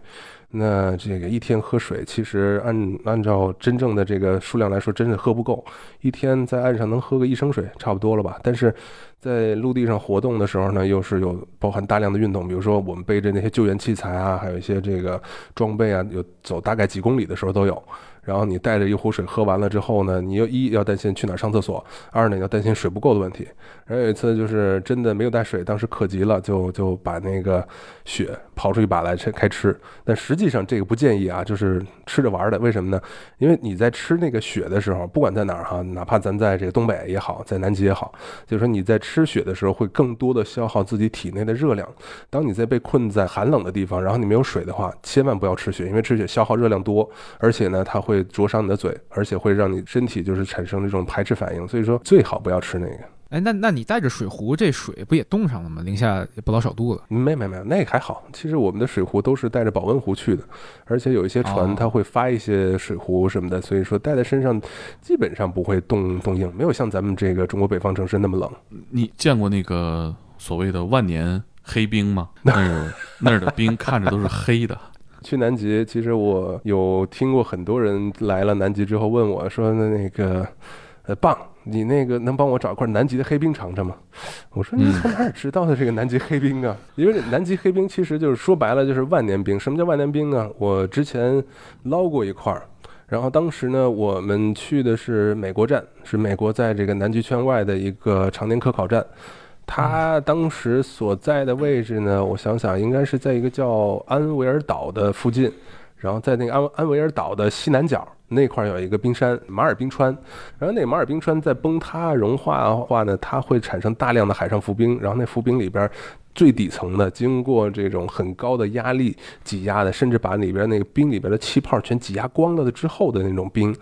那这个一天喝水，其实按按照真正的这个数量来说，真是喝不够。一天在岸上能喝个一升水，差不多了吧？但是。在陆地上活动的时候呢，又是有包含大量的运动，比如说我们背着那些救援器材啊，还有一些这个装备啊，有走大概几公里的时候都有。然后你带着一壶水喝完了之后呢，你又一要担心去哪儿上厕所，二呢要担心水不够的问题。然后有一次就是真的没有带水，当时渴极了，就就把那个血刨出一把来开开吃。但实际上这个不建议啊，就是吃着玩的。为什么呢？因为你在吃那个血的时候，不管在哪儿哈，哪怕咱在这个东北也好，在南极也好，就是说你在吃血的时候会更多的消耗自己体内的热量。当你在被困在寒冷的地方，然后你没有水的话，千万不要吃血，因为吃血消耗热量多，而且呢它。会灼伤你的嘴，而且会让你身体就是产生这种排斥反应，所以说最好不要吃那个。哎，那那你带着水壶，这水不也冻上了吗？零下也不老少度了。没没没，那个还好。其实我们的水壶都是带着保温壶去的，而且有一些船它会发一些水壶什么的，所以说带在身上基本上不会冻冻硬，没有像咱们这个中国北方城市那么冷。你见过那个所谓的万年黑冰吗？那儿 那儿的冰看着都是黑的。去南极，其实我有听过很多人来了南极之后问我说：“那那个，呃，棒，你那个能帮我找一块南极的黑冰尝尝吗？”我说：“你从哪儿知道的这个南极黑冰啊？因为南极黑冰其实就是说白了就是万年冰。什么叫万年冰呢？我之前捞过一块儿，然后当时呢，我们去的是美国站，是美国在这个南极圈外的一个常年科考站。”他当时所在的位置呢，我想想，应该是在一个叫安维尔岛的附近，然后在那个安安维尔岛的西南角那块儿有一个冰山马尔冰川，然后那马尔冰川在崩塌融化的话呢，它会产生大量的海上浮冰，然后那浮冰里边。最底层的，经过这种很高的压力挤压的，甚至把里边那个冰里边的气泡全挤压光了的之后的那种冰，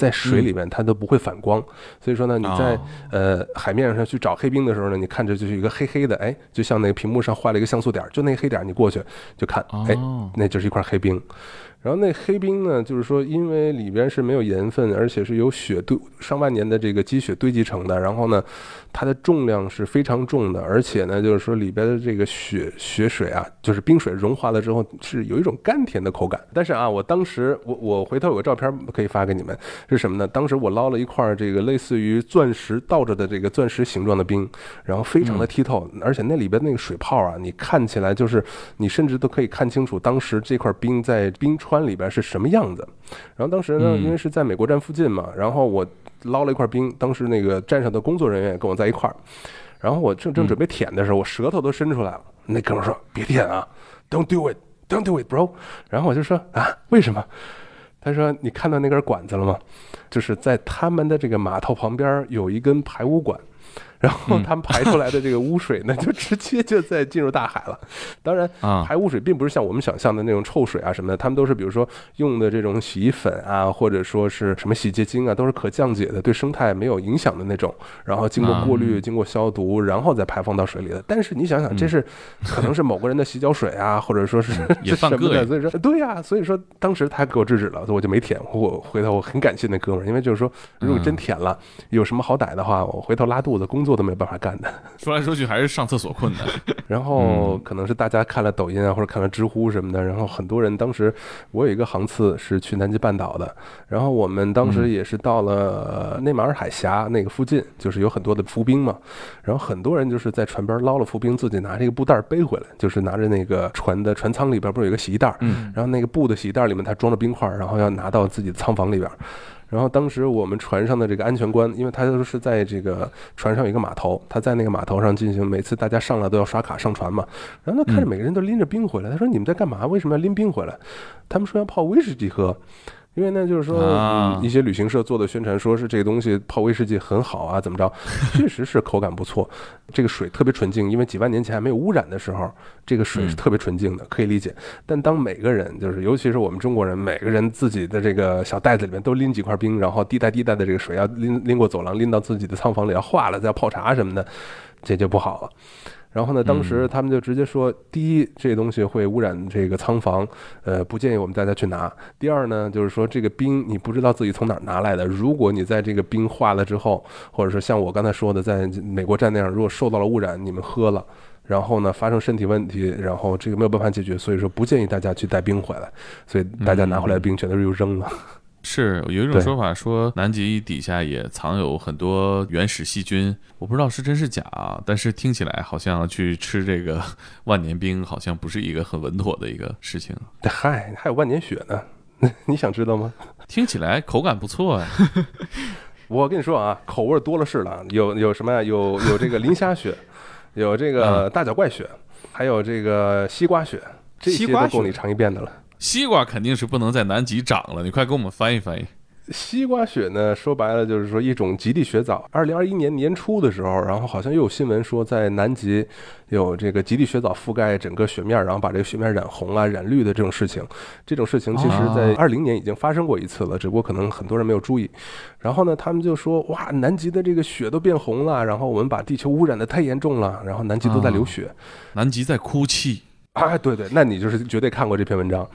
在水里面它都不会反光。所以说呢，你在呃海面上去找黑冰的时候呢，你看着就是一个黑黑的，哎，就像那个屏幕上画了一个像素点，就那黑点你过去就看，哎，那就是一块黑冰。然后那黑冰呢，就是说，因为里边是没有盐分，而且是由雪堆上万年的这个积雪堆积成的。然后呢，它的重量是非常重的，而且呢，就是说里边的这个雪雪水啊，就是冰水融化了之后是有一种甘甜的口感。但是啊，我当时我我回头有个照片可以发给你们，是什么呢？当时我捞了一块这个类似于钻石倒着的这个钻石形状的冰，然后非常的剔透，而且那里边那个水泡啊，你看起来就是你甚至都可以看清楚当时这块冰在冰。川里边是什么样子？然后当时呢，因为是在美国站附近嘛，然后我捞了一块冰，当时那个站上的工作人员也跟我在一块儿，然后我正正准备舔的时候，我舌头都伸出来了。那哥们说：“别舔啊，Don't do it, Don't do it, bro。”然后我就说：“啊，为什么？”他说：“你看到那根管子了吗？就是在他们的这个码头旁边有一根排污管。”然后他们排出来的这个污水呢，就直接就在进入大海了。当然，排污水并不是像我们想象的那种臭水啊什么的，他们都是比如说用的这种洗衣粉啊，或者说是什么洗洁精啊，都是可降解的，对生态没有影响的那种。然后经过过滤、经过消毒，然后再排放到水里的。但是你想想，这是可能是某个人的洗脚水啊，或者说是 也犯个的。所以说，对呀，所以说当时他给我制止了，所以我就没舔。我回头我很感谢那哥们儿，因为就是说，如果真舔了，有什么好歹的话，我回头拉肚子工作。做都没办法干的，说来说去还是上厕所困难。然后可能是大家看了抖音啊，或者看了知乎什么的，然后很多人当时我有一个航次是去南极半岛的，然后我们当时也是到了内马尔海峡那个附近，就是有很多的浮冰嘛，然后很多人就是在船边捞了浮冰，自己拿这个布袋背回来，就是拿着那个船的船舱里边不是有一个洗衣袋，然后那个布的洗衣袋里面它装着冰块，然后要拿到自己的舱房里边。然后当时我们船上的这个安全官，因为他就是在这个船上有一个码头，他在那个码头上进行每次大家上来都要刷卡上船嘛。然后他看着每个人都拎着冰回来，他说：“你们在干嘛？为什么要拎冰回来？”他们说要泡威士忌喝。因为呢，就是说，一些旅行社做的宣传，说是这个东西泡威士忌很好啊，怎么着？确实是口感不错，这个水特别纯净。因为几万年前还没有污染的时候，这个水是特别纯净的，可以理解。但当每个人，就是尤其是我们中国人，每个人自己的这个小袋子里面都拎几块冰，然后滴答滴答的这个水要拎拎过走廊，拎到自己的仓房里要化了再泡茶什么的，这就不好了。然后呢，当时他们就直接说：第一，这东西会污染这个仓房，呃，不建议我们大家去拿；第二呢，就是说这个冰你不知道自己从哪儿拿来的，如果你在这个冰化了之后，或者是像我刚才说的，在美国站那样，如果受到了污染，你们喝了，然后呢发生身体问题，然后这个没有办法解决，所以说不建议大家去带冰回来，所以大家拿回来的冰全都是又扔了。是有一种说法说南极底下也藏有很多原始细菌，我不知道是真是假啊，但是听起来好像去吃这个万年冰好像不是一个很稳妥的一个事情。嗨，还有万年雪呢，你想知道吗？听起来口感不错呀。我跟你说啊，口味多了是了，有有什么呀？有有这个磷虾雪，有这个大脚怪雪，还有这个西瓜雪，这些都够你尝一遍的了。西瓜肯定是不能在南极长了，你快给我们翻译翻译。西瓜雪呢，说白了就是说一种极地雪藻。二零二一年年初的时候，然后好像又有新闻说，在南极有这个极地雪藻覆盖整个雪面，然后把这个雪面染红啊、染绿的这种事情。这种事情其实在二零年已经发生过一次了，只不过可能很多人没有注意。然后呢，他们就说：“哇，南极的这个雪都变红了，然后我们把地球污染的太严重了，然后南极都在流血，南极在哭泣。”啊，对对，那你就是绝对看过这篇文章，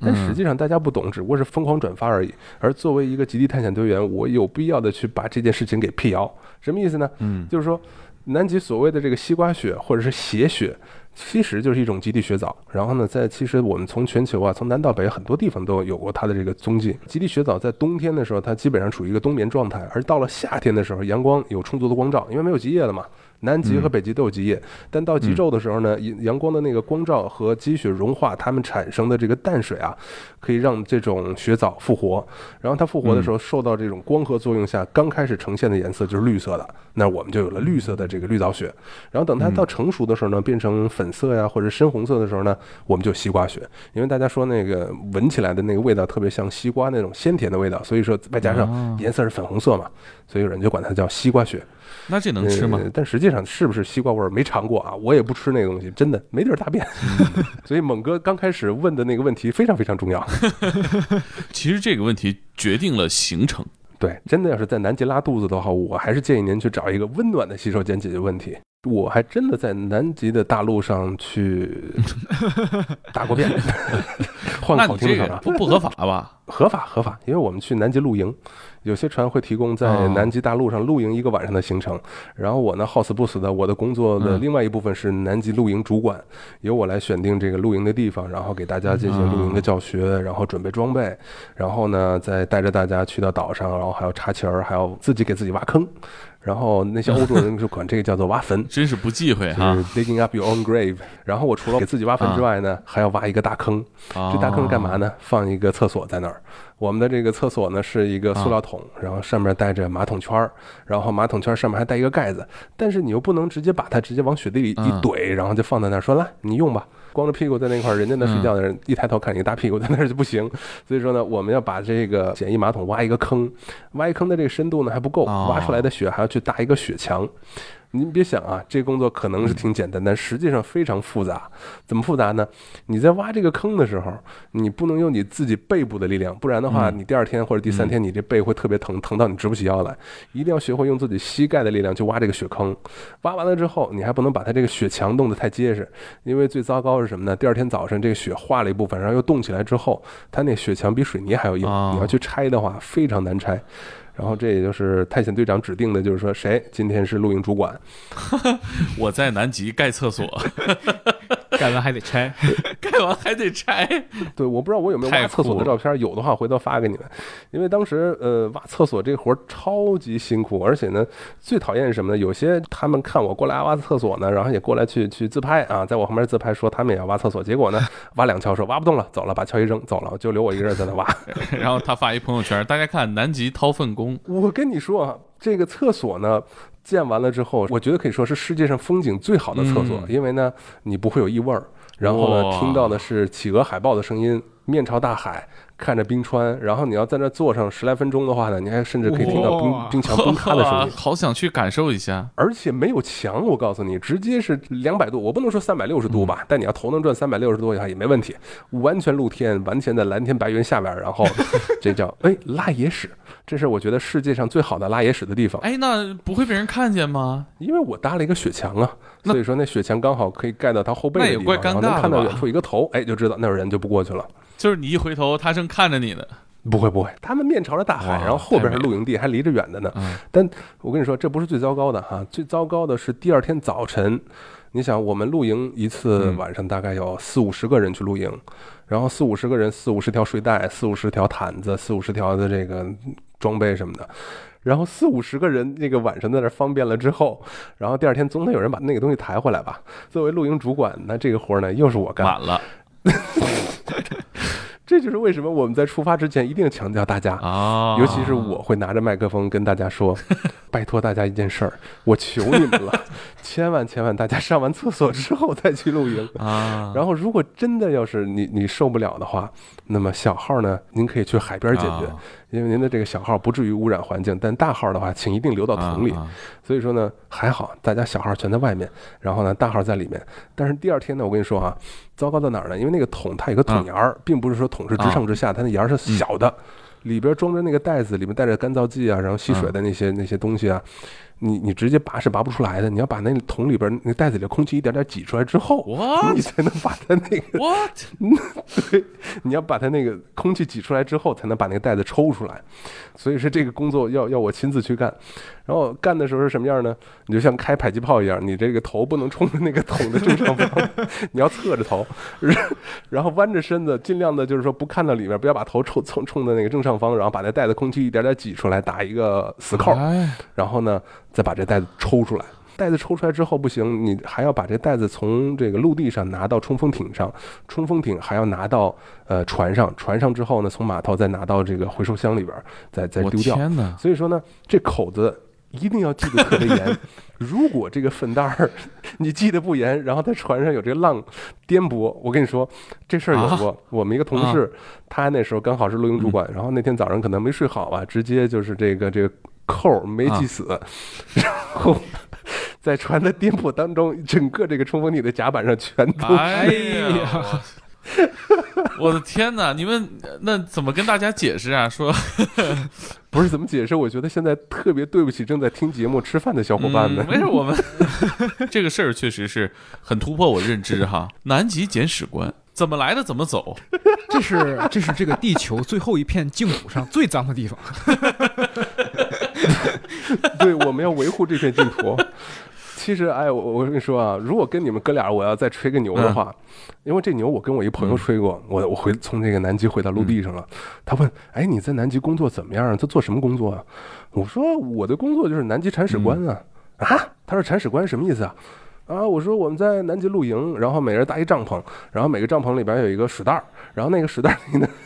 但实际上大家不懂，只不过是疯狂转发而已。而作为一个极地探险队员，我有必要的去把这件事情给辟谣。什么意思呢？嗯，就是说，南极所谓的这个西瓜雪或者是血雪，其实就是一种极地雪藻。然后呢，在其实我们从全球啊，从南到北很多地方都有过它的这个踪迹。极地雪藻在冬天的时候，它基本上处于一个冬眠状态，而到了夏天的时候，阳光有充足的光照，因为没有极夜了嘛。南极和北极都有极夜，但到极昼的时候呢，阳光的那个光照和积雪融化，它们产生的这个淡水啊，可以让这种雪藻复活。然后它复活的时候，受到这种光合作用下，刚开始呈现的颜色就是绿色的，那我们就有了绿色的这个绿藻雪。然后等它到成熟的时候呢，变成粉色呀或者深红色的时候呢，我们就西瓜雪。因为大家说那个闻起来的那个味道特别像西瓜那种鲜甜的味道，所以说外加上颜色是粉红色嘛，所以有人就管它叫西瓜雪。那这能吃吗？但实际上是不是西瓜味儿没尝过啊？我也不吃那个东西，真的没地儿大便。所以猛哥刚开始问的那个问题非常非常重要。其实这个问题决定了行程。对，真的要是在南极拉肚子的话，我还是建议您去找一个温暖的洗手间解决问题。我还真的在南极的大陆上去大过便，换个好听的不不合法吧？合法合法，因为我们去南极露营。有些船会提供在南极大陆上露营一个晚上的行程，然后我呢好死不死的，我的工作的另外一部分是南极露营主管，由我来选定这个露营的地方，然后给大家进行露营的教学，然后准备装备，然后呢再带着大家去到岛上，然后还要插旗儿，还要自己给自己挖坑。然后那些欧洲人就管这个叫做挖坟，真是不忌讳哈。Digging up your own grave。然后我除了给自己挖坟之外呢，还要挖一个大坑。这大坑是干嘛呢？放一个厕所在那儿。我们的这个厕所呢是一个塑料桶，然后上面带着马桶圈儿，然后马桶圈上面还带一个盖子。但是你又不能直接把它直接往雪地里一怼，然后就放在那儿说来你用吧。光着屁股在那块儿，人家那睡觉的人一抬头看你个大屁股在那儿就不行。所以说呢，我们要把这个简易马桶挖一个坑，挖一坑的这个深度呢还不够，挖出来的雪还要去搭一个雪墙。您别想啊，这工作可能是挺简单，但实际上非常复杂。怎么复杂呢？你在挖这个坑的时候，你不能用你自己背部的力量，不然的话，你第二天或者第三天，你这背会特别疼，疼到你直不起腰来。一定要学会用自己膝盖的力量去挖这个雪坑。挖完了之后，你还不能把它这个雪墙冻得太结实，因为最糟糕是什么呢？第二天早上这个雪化了一部分，然后又冻起来之后，它那雪墙比水泥还要硬，你要去拆的话非常难拆。然后这也就是探险队长指定的，就是说谁今天是露营主管，我在南极盖厕所。盖完还得拆，盖完还得拆。对，我不知道我有没有挖厕所的照片，有的话回头发给你们。因为当时呃挖厕所这活儿超级辛苦，而且呢最讨厌是什么呢？有些他们看我过来挖厕所呢，然后也过来去去自拍啊，在我旁边自拍说他们也要挖厕所，结果呢挖两锹说挖不动了，走了，把锹一扔走了，就留我一个人在那挖。然后他发一朋友圈，大家看南极掏粪工。我跟你说啊，这个厕所呢。建完了之后，我觉得可以说是世界上风景最好的厕所，因为呢，你不会有异味儿，然后呢，听到的是企鹅海豹的声音，面朝大海，看着冰川，然后你要在那坐上十来分钟的话呢，你还甚至可以听到冰 冰墙崩塌的声音。好想去感受一下，而且没有墙，我告诉你，直接是两百度，我不能说三百六十度吧，但你要头能转三百六十度的话也没问题，完全露天，完全在蓝天白云下边，然后这叫 哎拉野史，这是我觉得世界上最好的拉野屎的地方。哎，那不会被人看见吗？因为我搭了一个雪墙啊，所以说那雪墙刚好可以盖到他后背的地方，然后能看到远处一个头，哎，就知道那有人就不过去了。就是你一回头，他正看着你呢。不会不会，他们面朝着大海，然后后边是露营地，还离着远的呢。但我跟你说，这不是最糟糕的哈，最糟糕的是第二天早晨。你想，我们露营一次晚上大概有四五十个人去露营，然后四五十个人，四五十条睡袋，四五十条毯子，四五十条的这个装备什么的，然后四五十个人那个晚上在那方便了之后，然后第二天总得有人把那个东西抬回来吧。作为露营主管，那这个活儿呢又是我干。满了。这就是为什么我们在出发之前一定强调大家啊，尤其是我会拿着麦克风跟大家说，拜托大家一件事儿，我求你们了，千万千万大家上完厕所之后再去露营啊。然后如果真的要是你你受不了的话，那么小号呢，您可以去海边解决。因为您的这个小号不至于污染环境，但大号的话，请一定留到桶里。所以说呢，还好大家小号全在外面，然后呢大号在里面。但是第二天呢，我跟你说啊，糟糕在哪儿呢？因为那个桶它有个桶沿儿，并不是说桶是直上直下，它那沿儿是小的，里边装着那个袋子，里面带着干燥剂啊，然后吸水的那些那些东西啊。你你直接拔是拔不出来的，你要把那桶里边那袋子里的空气一点点挤出来之后，你才能把它那个，对，你要把它那个空气挤出来之后，才能把那个袋子抽出来。所以说这个工作要要我亲自去干。然后干的时候是什么样呢？你就像开迫击炮一样，你这个头不能冲着那个桶的正上方，你要侧着头，然后弯着身子，尽量的就是说不看到里面，不要把头冲冲冲的那个正上方，然后把那袋子空气一点点挤出来，打一个死扣，然后呢。再把这袋子抽出来，袋子抽出来之后不行，你还要把这袋子从这个陆地上拿到冲锋艇上，冲锋艇还要拿到呃船上，船上之后呢，从码头再拿到这个回收箱里边，再再丢掉。所以说呢，这口子一定要记得特别严。如果这个粪袋儿你记得不严，然后在船上有这个浪颠簸，我跟你说这事儿有过。我们一个同事，他那时候刚好是录音主管，然后那天早上可能没睡好吧，直接就是这个这个。扣没系死，然后在船的颠簸当中，整个这个冲锋艇的甲板上全都哎呀！我的天哪！你们那怎么跟大家解释啊？说 不是怎么解释？我觉得现在特别对不起正在听节目吃饭的小伙伴们。没事，我们这个事儿确实是很突破我认知哈。南极简史官。怎么来的怎么走，这是这是这个地球最后一片净土上最脏的地方。对，我们要维护这片净土。其实，哎，我我跟你说啊，如果跟你们哥俩我要再吹个牛的话，因为这牛我跟我一朋友吹过，我我回从这个南极回到陆地上了。他问，哎，你在南极工作怎么样？他做什么工作啊？我说我的工作就是南极铲屎官啊。啊？他说铲屎官什么意思啊？啊，我说我们在南极露营，然后每人搭一帐篷，然后每个帐篷里边有一个屎袋儿，然后那个屎袋里呢。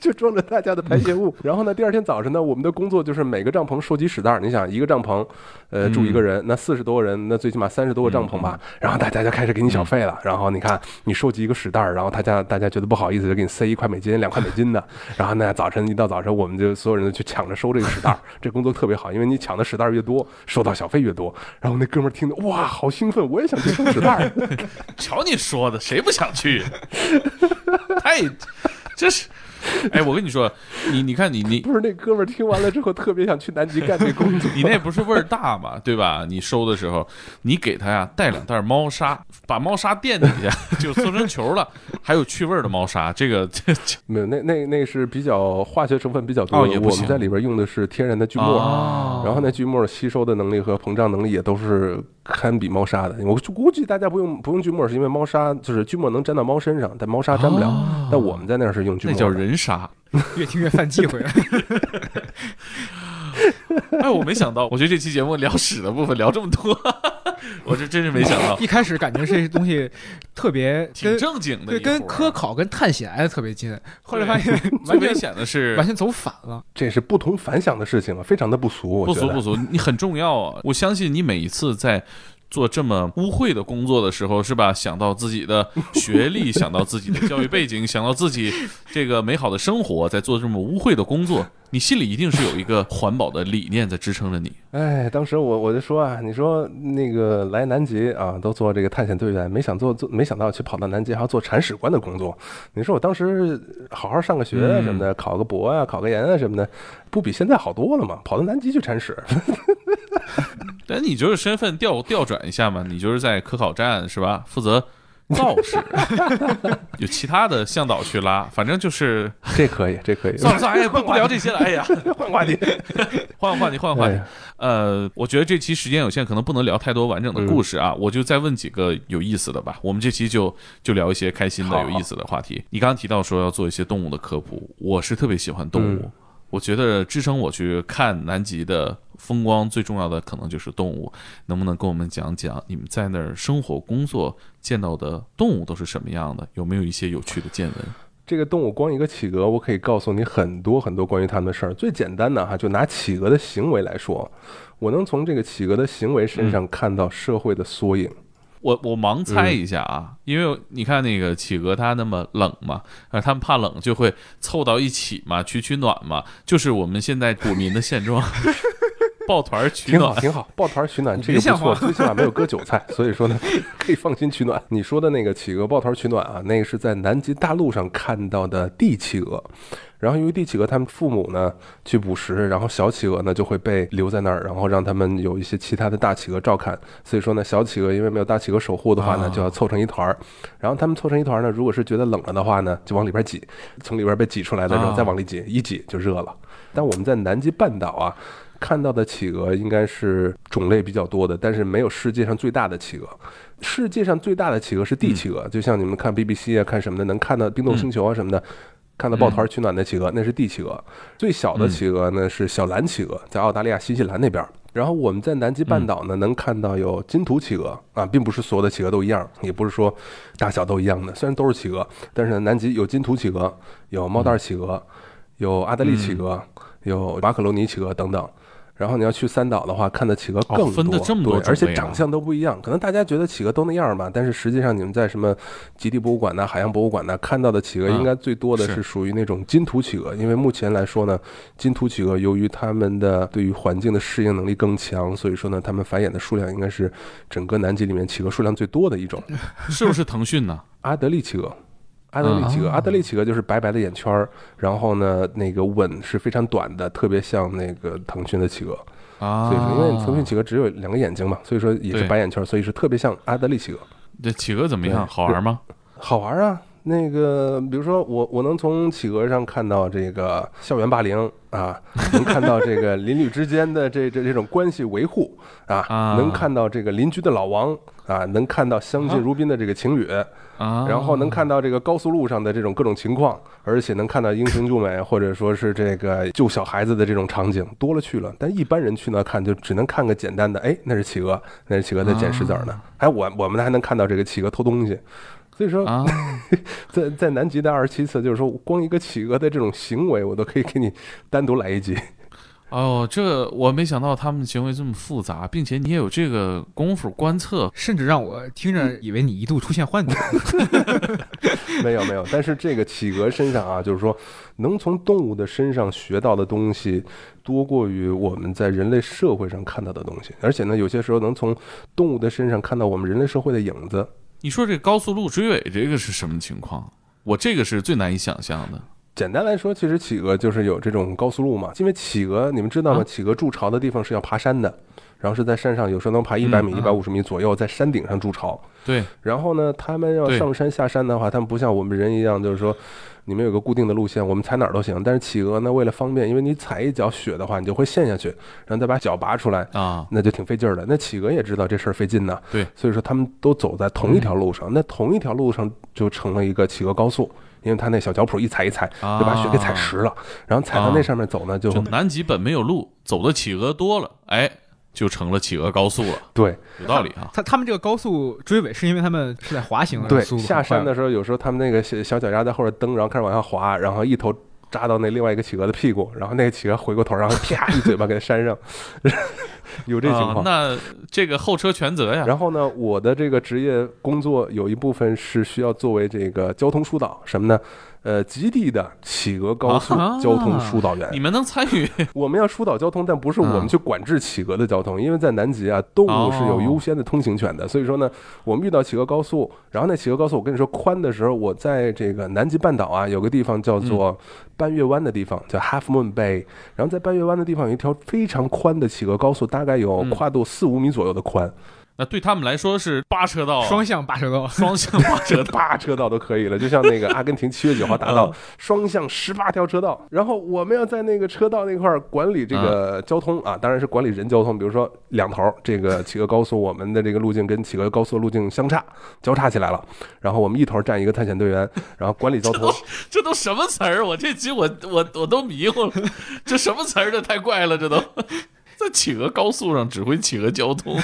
就装着大家的排泄物，然后呢，第二天早晨呢，我们的工作就是每个帐篷收集屎袋。你想，一个帐篷，呃，住一个人，那四十多个人，那最起码三十多个帐篷吧。然后大家就开始给你小费了。然后你看，你收集一个屎袋儿，然后大家大家觉得不好意思，就给你塞一块美金、两块美金的。然后呢，早晨一到早晨，我们就所有人都去抢着收这个屎袋儿。这工作特别好，因为你抢的屎袋儿越多，收到小费越多。然后那哥们儿听得哇，好兴奋，我也想去收屎袋儿。瞧你说的，谁不想去？太，这是。哎，我跟你说，你你看你你不是那哥们儿听完了之后特别想去南极干这工作，你那不是味儿大嘛，对吧？你收的时候，你给他呀带两袋猫砂，把猫砂垫底下 就做成球了，还有去味儿的猫砂，这个这没有那那那是比较化学成分比较多，也我们在里边用的是天然的锯末，然后那锯末吸收的能力和膨胀能力也都是堪比猫砂的。我估计大家不用不用锯末，是因为猫砂就是锯末能粘到猫身上，但猫砂粘不了。但我们在那儿是用锯末，那叫人。砂，越听越犯忌讳。哎，我没想到，我觉得这期节目聊屎的部分聊这么多，我这真是没想到。一开始感觉这些东西特别挺正经的，对，跟科考跟探险挨得特别近。后来发现 完全显的是完全走反了，这是不同凡响的事情啊，非常的不俗，不俗不俗，你很重要啊！我相信你每一次在。做这么污秽的工作的时候，是吧？想到自己的学历，想到自己的教育背景，想到自己这个美好的生活，在做这么污秽的工作，你心里一定是有一个环保的理念在支撑着你。哎，当时我我就说啊，你说那个来南极啊，都做这个探险队员，没想做做，没想到去跑到南极还要做铲屎官的工作。你说我当时好好上个学啊什么的，考个博啊，考个研啊什么的，不比现在好多了吗？跑到南极去铲屎。但你就是身份调调转一下嘛，你就是在科考站是吧？负责造势，有其他的向导去拉，反正就是这可以，这可以。算了算了，哎呀，不不聊这些了，哎呀，换话题，换个话题，换个话题。呃，我觉得这期时间有限，可能不能聊太多完整的故事啊，我就再问几个有意思的吧。我们这期就就聊一些开心的、有意思的话题。你刚刚提到说要做一些动物的科普，我是特别喜欢动物。我觉得支撑我去看南极的风光最重要的可能就是动物，能不能跟我们讲讲你们在那儿生活工作见到的动物都是什么样的？有没有一些有趣的见闻？这个动物光一个企鹅，我可以告诉你很多很多关于它们的事儿。最简单的哈，就拿企鹅的行为来说，我能从这个企鹅的行为身上看到社会的缩影。我我盲猜一下啊，因为你看那个企鹅它那么冷嘛，啊，它们怕冷就会凑到一起嘛，取取暖嘛，就是我们现在股民的现状，抱团取暖，挺好，挺好，抱团取暖这个不错，最起码没有割韭菜，所以说呢，可以放心取暖。你说的那个企鹅抱团取暖啊，那个是在南极大陆上看到的地企鹅。然后，由于帝企鹅他们父母呢去捕食，然后小企鹅呢就会被留在那儿，然后让他们有一些其他的大企鹅照看。所以说呢，小企鹅因为没有大企鹅守护的话呢，就要凑成一团儿。然后他们凑成一团儿呢，如果是觉得冷了的话呢，就往里边挤，从里边被挤出来的时候再往里挤，一挤就热了。但我们在南极半岛啊看到的企鹅应该是种类比较多的，但是没有世界上最大的企鹅。世界上最大的企鹅是帝企鹅，就像你们看 BBC 啊看什么的，能看到冰冻星球啊什么的。看到抱团取暖的企鹅，那是帝企鹅。最小的企鹅呢是小蓝企鹅，在澳大利亚新西兰那边。然后我们在南极半岛呢，能看到有金图企鹅啊，并不是所有的企鹅都一样，也不是说大小都一样的。虽然都是企鹅，但是南极有金图企鹅，有猫袋企鹅，有阿德利企鹅，有马可罗尼企鹅等等。然后你要去三岛的话，看的企鹅更多，对，而且长相都不一样。可能大家觉得企鹅都那样吧，但是实际上你们在什么极地博物馆呐、海洋博物馆呐看到的企鹅，应该最多的是属于那种金图企鹅。因为目前来说呢，金图企鹅由于它们的对于环境的适应能力更强，所以说呢，它们繁衍的数量应该是整个南极里面企鹅数量最多的一种。是不是腾讯呢？阿德利企鹅。阿德利企鹅，阿德利企鹅就是白白的眼圈儿，然后呢，那个吻是非常短的，特别像那个腾讯的企鹅啊。所以说，因为腾讯企鹅只有两个眼睛嘛，所以说也是白眼圈，所以是特别像阿德利企鹅。这企鹅怎么样？好玩吗？好玩啊！那个，比如说我，我能从企鹅上看到这个校园霸凌啊，能看到这个邻里之间的这这这种关系维护啊，能看到这个邻居的老王啊，能看到相敬如宾的这个情侣。啊，然后能看到这个高速路上的这种各种情况，而且能看到英雄救美或者说是这个救小孩子的这种场景多了去了。但一般人去那看就只能看个简单的，哎，那是企鹅，那是企鹅在捡石子呢。还我我们还能看到这个企鹅偷东西。所以说，啊 在在南极的二十七次，就是说光一个企鹅的这种行为，我都可以给你单独来一集。哦，这我没想到他们的行为这么复杂，并且你也有这个功夫观测，甚至让我听着以为你一度出现幻觉。没有没有，但是这个企鹅身上啊，就是说能从动物的身上学到的东西多过于我们在人类社会上看到的东西，而且呢，有些时候能从动物的身上看到我们人类社会的影子。你说这高速路追尾这个是什么情况？我这个是最难以想象的。简单来说，其实企鹅就是有这种高速路嘛。因为企鹅，你们知道吗？企鹅筑巢的地方是要爬山的，然后是在山上，有时候能爬一百米、一百五十米左右，在山顶上筑巢。对。然后呢，他们要上山下山的话，他们不像我们人一样，就是说你们有个固定的路线，我们踩哪儿都行。但是企鹅呢，为了方便，因为你踩一脚雪的话，你就会陷下去，然后再把脚拔出来啊，那就挺费劲儿的。那企鹅也知道这事儿费劲呢，对。所以说他们都走在同一条路上，那同一条路上就成了一个企鹅高速。因为他那小脚蹼一踩一踩，就把雪给踩实了，然后踩到那上面走呢，就南极本没有路，走的企鹅多了，哎，就成了企鹅高速了。对，有道理啊。他他们这个高速追尾是因为他们是在滑行，对，下山的时候有时候他们那个小小脚丫在后边蹬，然后开始往下滑，然后一头扎到那另外一个企鹅的屁股，然后那个企鹅回过头，然后啪一嘴巴给它扇上，有这情况。那这个后车全责呀。然后呢，我的这个职业工作有一部分是需要作为这个交通疏导，什么呢？呃，极地的企鹅高速交通疏导员，你们能参与？我们要疏导交通，但不是我们去管制企鹅的交通，因为在南极啊，动物是有优先的通行权的。所以说呢，我们遇到企鹅高速，然后那企鹅高速，我跟你说宽的时候，我在这个南极半岛啊，有个地方叫做半月湾的地方，叫 Half Moon Bay，然后在半月湾的地方有一条非常宽的企鹅高速，大概有跨度四五米左右的宽。那对他们来说是八车道，双向八车道，双向八车 八车道都可以了，就像那个阿根廷七月九号大道双向十八条车道。然后我们要在那个车道那块管理这个交通啊，当然是管理人交通。比如说两头这个企鹅高速，我们的这个路径跟企鹅高速路径相差，交叉起来了。然后我们一头站一个探险队员，然后管理交通。这都什么词儿？我这集我我我都迷糊了，这什么词儿？这太怪了，这都。在企鹅高速上指挥企鹅交通，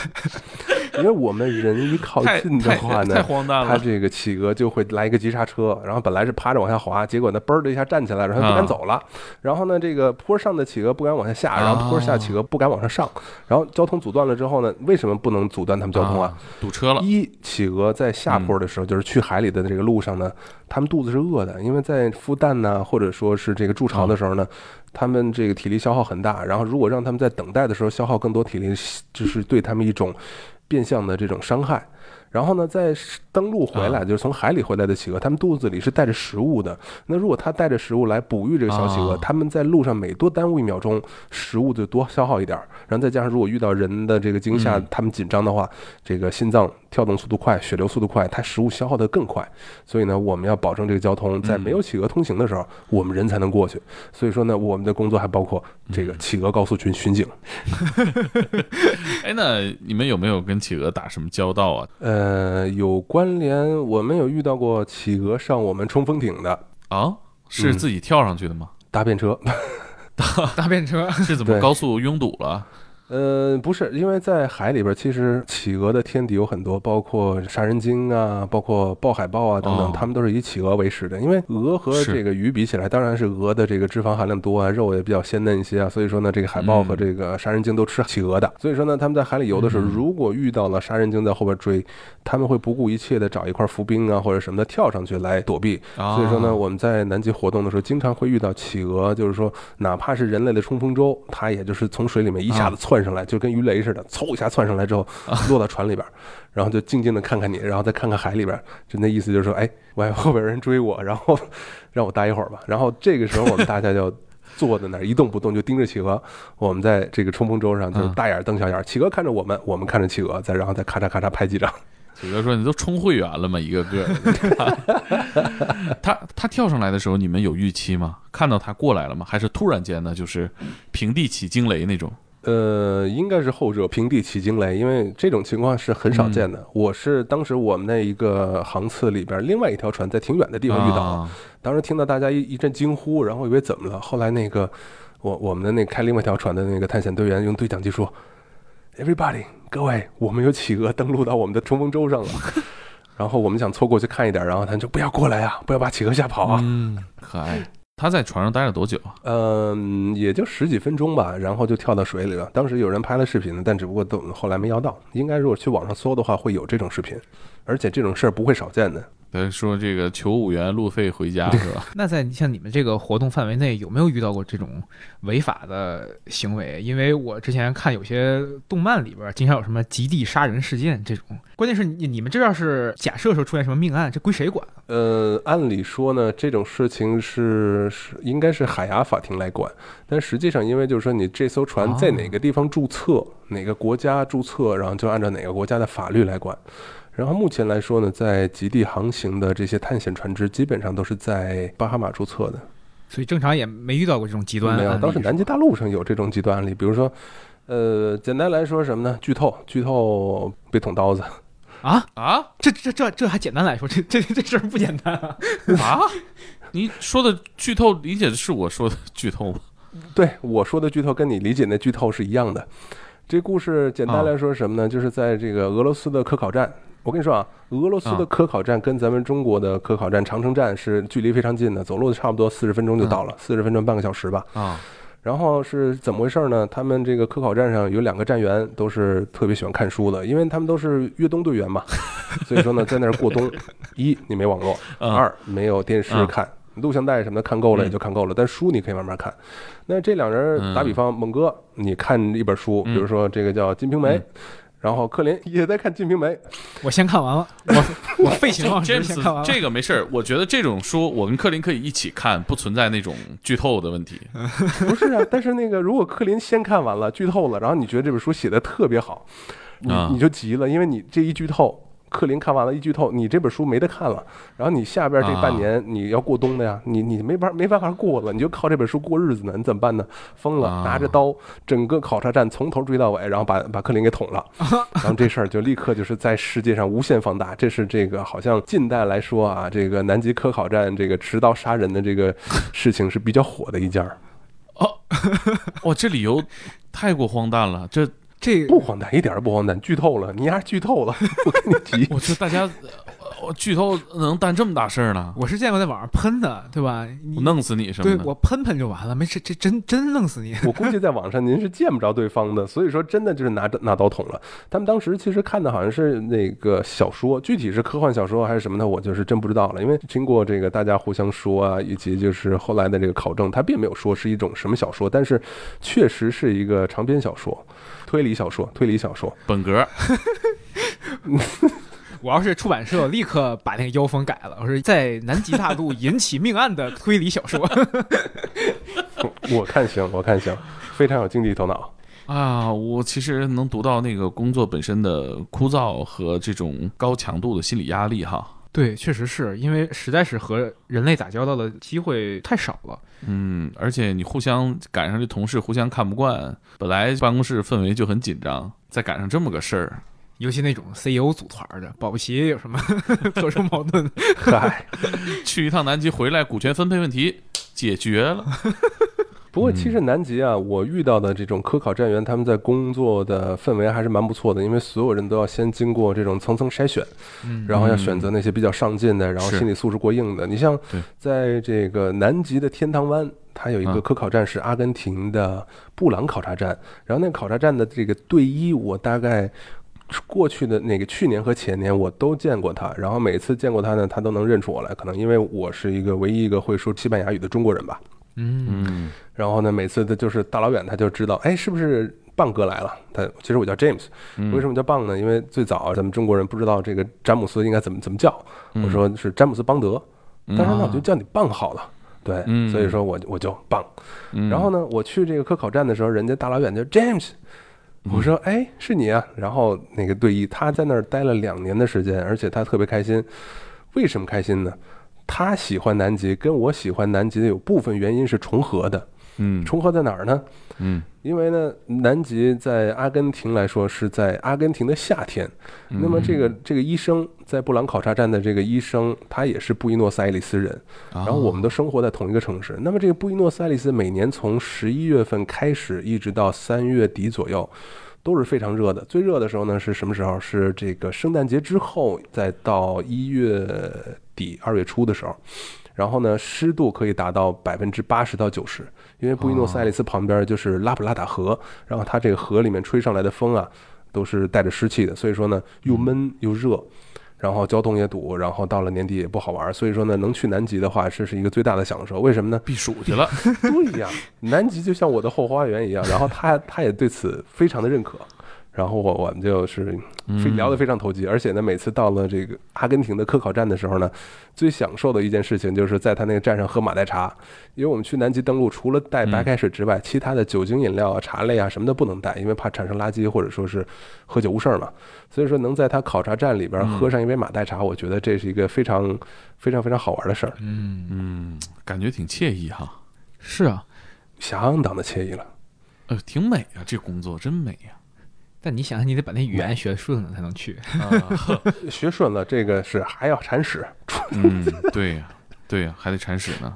因为我们人一靠近的话呢，太荒诞了。他这个企鹅就会来一个急刹车，然后本来是趴着往下滑，结果呢嘣的一下站起来，然后不敢走了。然后呢，这个坡上的企鹅不敢往下下，然后坡下企鹅不敢往上上。然后交通阻断了之后呢，为什么不能阻断他们交通啊？堵车了。一企鹅在下坡的时候，就是去海里的这个路上呢，他们肚子是饿的，因为在孵蛋呢，或者说是这个筑巢的时候呢。他们这个体力消耗很大，然后如果让他们在等待的时候消耗更多体力，就是对他们一种变相的这种伤害。然后呢，在登陆回来，就是从海里回来的企鹅，它们肚子里是带着食物的。那如果它带着食物来哺育这个小企鹅，它们在路上每多耽误一秒钟，食物就多消耗一点儿。然后再加上如果遇到人的这个惊吓，它们紧张的话，这个心脏跳动速度快，血流速度快，它食物消耗的更快。所以呢，我们要保证这个交通在没有企鹅通行的时候，我们人才能过去。所以说呢，我们的工作还包括这个企鹅高速群巡警。哎，那你们有没有跟企鹅打什么交道啊？呃。呃，有关联，我们有遇到过企鹅上我们冲锋艇的啊，是自己跳上去的吗？搭便车，搭 搭便车。是怎么高速拥堵了？呃，不是，因为在海里边，其实企鹅的天敌有很多，包括杀人鲸啊，包括豹海豹啊等等，它们都是以企鹅为食的。因为鹅和这个鱼比起来，当然是鹅的这个脂肪含量多啊，肉也比较鲜嫩一些啊，所以说呢，这个海豹和这个杀人鲸都吃企鹅的。所以说呢，他们在海里游的时候，如果遇到了杀人鲸在后边追，他们会不顾一切的找一块浮冰啊或者什么的跳上去来躲避。所以说呢，我们在南极活动的时候，经常会遇到企鹅，就是说哪怕是人类的冲锋舟，它也就是从水里面一下子窜。上来就跟鱼雷似的，嗖一下窜上来之后，落到船里边，然后就静静的看看你，然后再看看海里边，就那意思就是说，哎，我后边人追我，然后让我待一会儿吧。然后这个时候我们大家就坐在那儿一动不动，就盯着企鹅。我们在这个冲锋舟上就是大眼瞪小眼，企鹅看着我们，我们看着企鹅，再然后再咔嚓咔嚓拍几张。企鹅说：“你都充会员了吗？一个个。”他他跳上来的时候，你们有预期吗？看到他过来了吗？还是突然间呢？就是平地起惊雷那种？呃，应该是后者平地起惊雷，因为这种情况是很少见的。我是当时我们那一个航次里边，另外一条船在挺远的地方遇到，当时听到大家一一阵惊呼，然后以为怎么了。后来那个我我们的那开另外一条船的那个探险队员用对讲机说：“Everybody，各位，我们有企鹅登陆到我们的冲锋舟上了。”然后我们想凑过去看一点，然后他就不要过来啊，不要把企鹅吓跑啊。嗯，可爱。他在船上待了多久啊？嗯，也就十几分钟吧，然后就跳到水里了。当时有人拍了视频，但只不过都后来没要到。应该如果去网上搜的话，会有这种视频，而且这种事儿不会少见的。说这个求五元路费回家 是吧？那在像你们这个活动范围内，有没有遇到过这种违法的行为？因为我之前看有些动漫里边，经常有什么极地杀人事件这种。关键是你你们这要是假设说出现什么命案，这归谁管？呃，按理说呢，这种事情是是应该是海牙法庭来管，但实际上因为就是说你这艘船在哪个地方注册，哪个国家注册，然后就按照哪个国家的法律来管。然后目前来说呢，在极地航行的这些探险船只，基本上都是在巴哈马注册的，所以正常也没遇到过这种极端。没有，当时南极大陆上有这种极端案例，比如说，呃，简单来说什么呢？剧透，剧透被捅刀子。啊啊！这这这这还简单来说，这这这事儿不简单啊！啊，你说的剧透理解的是我说的剧透吗？对，我说的剧透跟你理解那剧透是一样的。这故事简单来说什么呢？就是在这个俄罗斯的科考站。我跟你说啊，俄罗斯的科考站跟咱们中国的科考站长城站是距离非常近的，走路差不多四十分钟就到了，四十分钟半个小时吧。啊。然后是怎么回事呢？他们这个科考站上有两个站员都是特别喜欢看书的，因为他们都是越冬队员嘛，所以说呢，在那儿过冬。一，你没网络；二，没有电视看，录像带什么的看够了也就看够了，但书你可以慢慢看。那这两人打比方，猛哥，你看一本书，比如说这个叫《金瓶梅》。然后克林也在看《金瓶梅》，我先看完了，我我废寝忘食先看完了。这个没事儿，我觉得这种书我跟克林可以一起看，不存在那种剧透的问题。不是啊，但是那个如果克林先看完了，剧透了，然后你觉得这本书写的特别好，你你就急了，因为你这一剧透。克林看完了，一剧透，你这本书没得看了。然后你下边这半年你要过冬的呀，你你没法没办法过了，你就靠这本书过日子呢。你怎么办呢？疯了，拿着刀，整个考察站从头追到尾，然后把把克林给捅了。然后这事儿就立刻就是在世界上无限放大。这是这个好像近代来说啊，这个南极科考站这个持刀杀人的这个事情是比较火的一件儿。哦，哇，这理由太过荒诞了，这。这不荒诞，一点都不荒诞。剧透了，你丫剧透了，我跟你 提。我去，大家。我剧透能担这么大事儿呢？我是见过在网上喷的，对吧？我弄死你是吗？对我喷喷就完了，没事，这真真弄死你。我估计在网上您是见不着对方的，所以说真的就是拿拿刀捅了。他们当时其实看的好像是那个小说，具体是科幻小说还是什么的，我就是真不知道了。因为经过这个大家互相说啊，以及就是后来的这个考证，他并没有说是一种什么小说，但是确实是一个长篇小说，推理小说，推理小说，本格。我要是出版社，立刻把那个妖风改了。我说在南极大陆引起命案的推理小说。我看行，我看行，非常有经济头脑啊！我其实能读到那个工作本身的枯燥和这种高强度的心理压力哈。对，确实是因为实在是和人类打交道的机会太少了。嗯，而且你互相赶上这同事互相看不惯，本来办公室氛围就很紧张，再赶上这么个事儿。尤其那种 CEO 组团的，保不齐有什么 特殊矛盾。嗨，去一趟南极回来，股权分配问题解决了。不过其实南极啊，我遇到的这种科考站员，他们在工作的氛围还是蛮不错的，因为所有人都要先经过这种层层筛选，然后要选择那些比较上进的，然后心理素质过硬的。你像在这个南极的天堂湾，它有一个科考站是阿根廷的布朗考察站，然后那个考察站的这个队医，我大概。过去的那个去年和前年我都见过他，然后每次见过他呢，他都能认出我来，可能因为我是一个唯一一个会说西班牙语的中国人吧。嗯，然后呢，每次他就是大老远他就知道，哎，是不是棒哥来了？他其实我叫 James，为什么叫棒呢？因为最早咱们中国人不知道这个詹姆斯应该怎么怎么叫，我说是詹姆斯邦德，当然那我就叫你棒好了。对，所以说我我就棒。然后呢，我去这个科考站的时候，人家大老远就 James。我说：“哎，是你啊！”然后那个队医他在那儿待了两年的时间，而且他特别开心。为什么开心呢？他喜欢南极，跟我喜欢南极的有部分原因是重合的。嗯，重合在哪儿呢？嗯，因为呢，南极在阿根廷来说是在阿根廷的夏天。那么这个这个医生在布朗考察站的这个医生，他也是布宜诺斯艾利斯人。然后我们都生活在同一个城市。那么这个布宜诺斯艾利斯每年从十一月份开始，一直到三月底左右，都是非常热的。最热的时候呢是什么时候？是这个圣诞节之后，再到一月底二月初的时候。然后呢，湿度可以达到百分之八十到九十，因为布宜诺斯艾利斯旁边就是拉普拉达河，然后它这个河里面吹上来的风啊，都是带着湿气的，所以说呢，又闷又热，然后交通也堵，然后到了年底也不好玩，所以说呢，能去南极的话，这是一个最大的享受。为什么呢？避暑去了。对呀，南极就像我的后花园一样，然后他他也对此非常的认可。然后我我们就是聊得非常投机，而且呢，每次到了这个阿根廷的科考站的时候呢，最享受的一件事情就是在他那个站上喝马黛茶，因为我们去南极登陆，除了带白开水之外，其他的酒精饮料啊、茶类啊什么的不能带，因为怕产生垃圾或者说是喝酒误事儿嘛。所以说能在他考察站里边喝上一杯马黛茶，我觉得这是一个非常非常非常好玩的事儿。嗯嗯，感觉挺惬意哈。是啊，相当的惬意了。呃，挺美啊，这工作真美呀。但你想想，你得把那语言学顺了才能去。啊 学顺了，这个是还要铲屎。嗯，对呀，对呀，还得铲屎呢。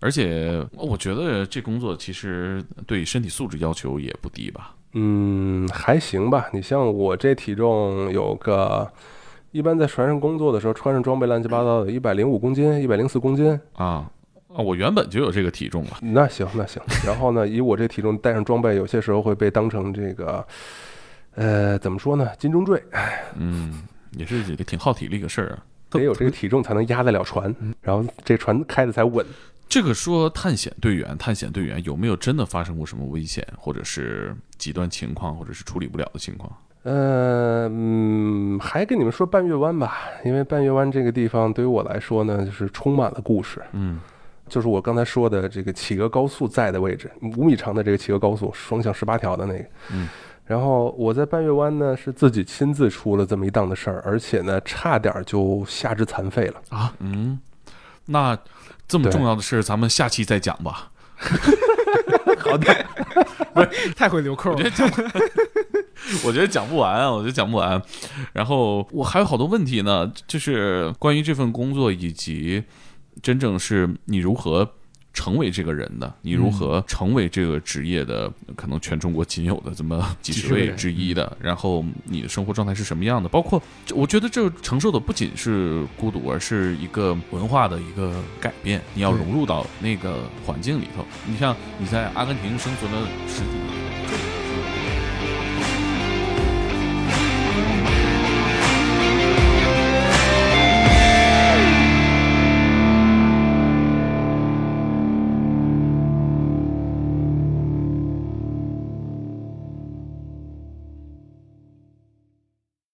而且我觉得这工作其实对身体素质要求也不低吧。嗯，还行吧。你像我这体重有个一般在船上工作的时候，穿上装备乱七八糟的，一百零五公斤，一百零四公斤啊。啊，我原本就有这个体重了。那行，那行。然后呢，以我这体重带上装备，有些时候会被当成这个，呃，怎么说呢？金钟坠。嗯，也是一个挺耗体力的事儿啊。得有这个体重才能压得了船，然后这船开的才稳。这个说探险队员，探险队员有没有真的发生过什么危险，或者是极端情况，或者是处理不了的情况？呃，嗯，还跟你们说半月湾吧，因为半月湾这个地方对于我来说呢，就是充满了故事。嗯。就是我刚才说的这个企鹅高速在的位置，五米长的这个企鹅高速，双向十八条的那个。嗯。然后我在半月湾呢，是自己亲自出了这么一档的事儿，而且呢，差点就下肢残废了啊。嗯。那这么重要的事，咱们下期再讲吧。好的。不是太会留扣。我觉得讲，我觉得讲不完啊，我觉得讲不完。然后我还有好多问题呢，就是关于这份工作以及。真正是你如何成为这个人的？你如何成为这个职业的？可能全中国仅有的这么几十位之一的。然后你的生活状态是什么样的？包括我觉得这承受的不仅是孤独，而是一个文化的一个改变。你要融入到那个环境里头。你像你在阿根廷生存了十几年。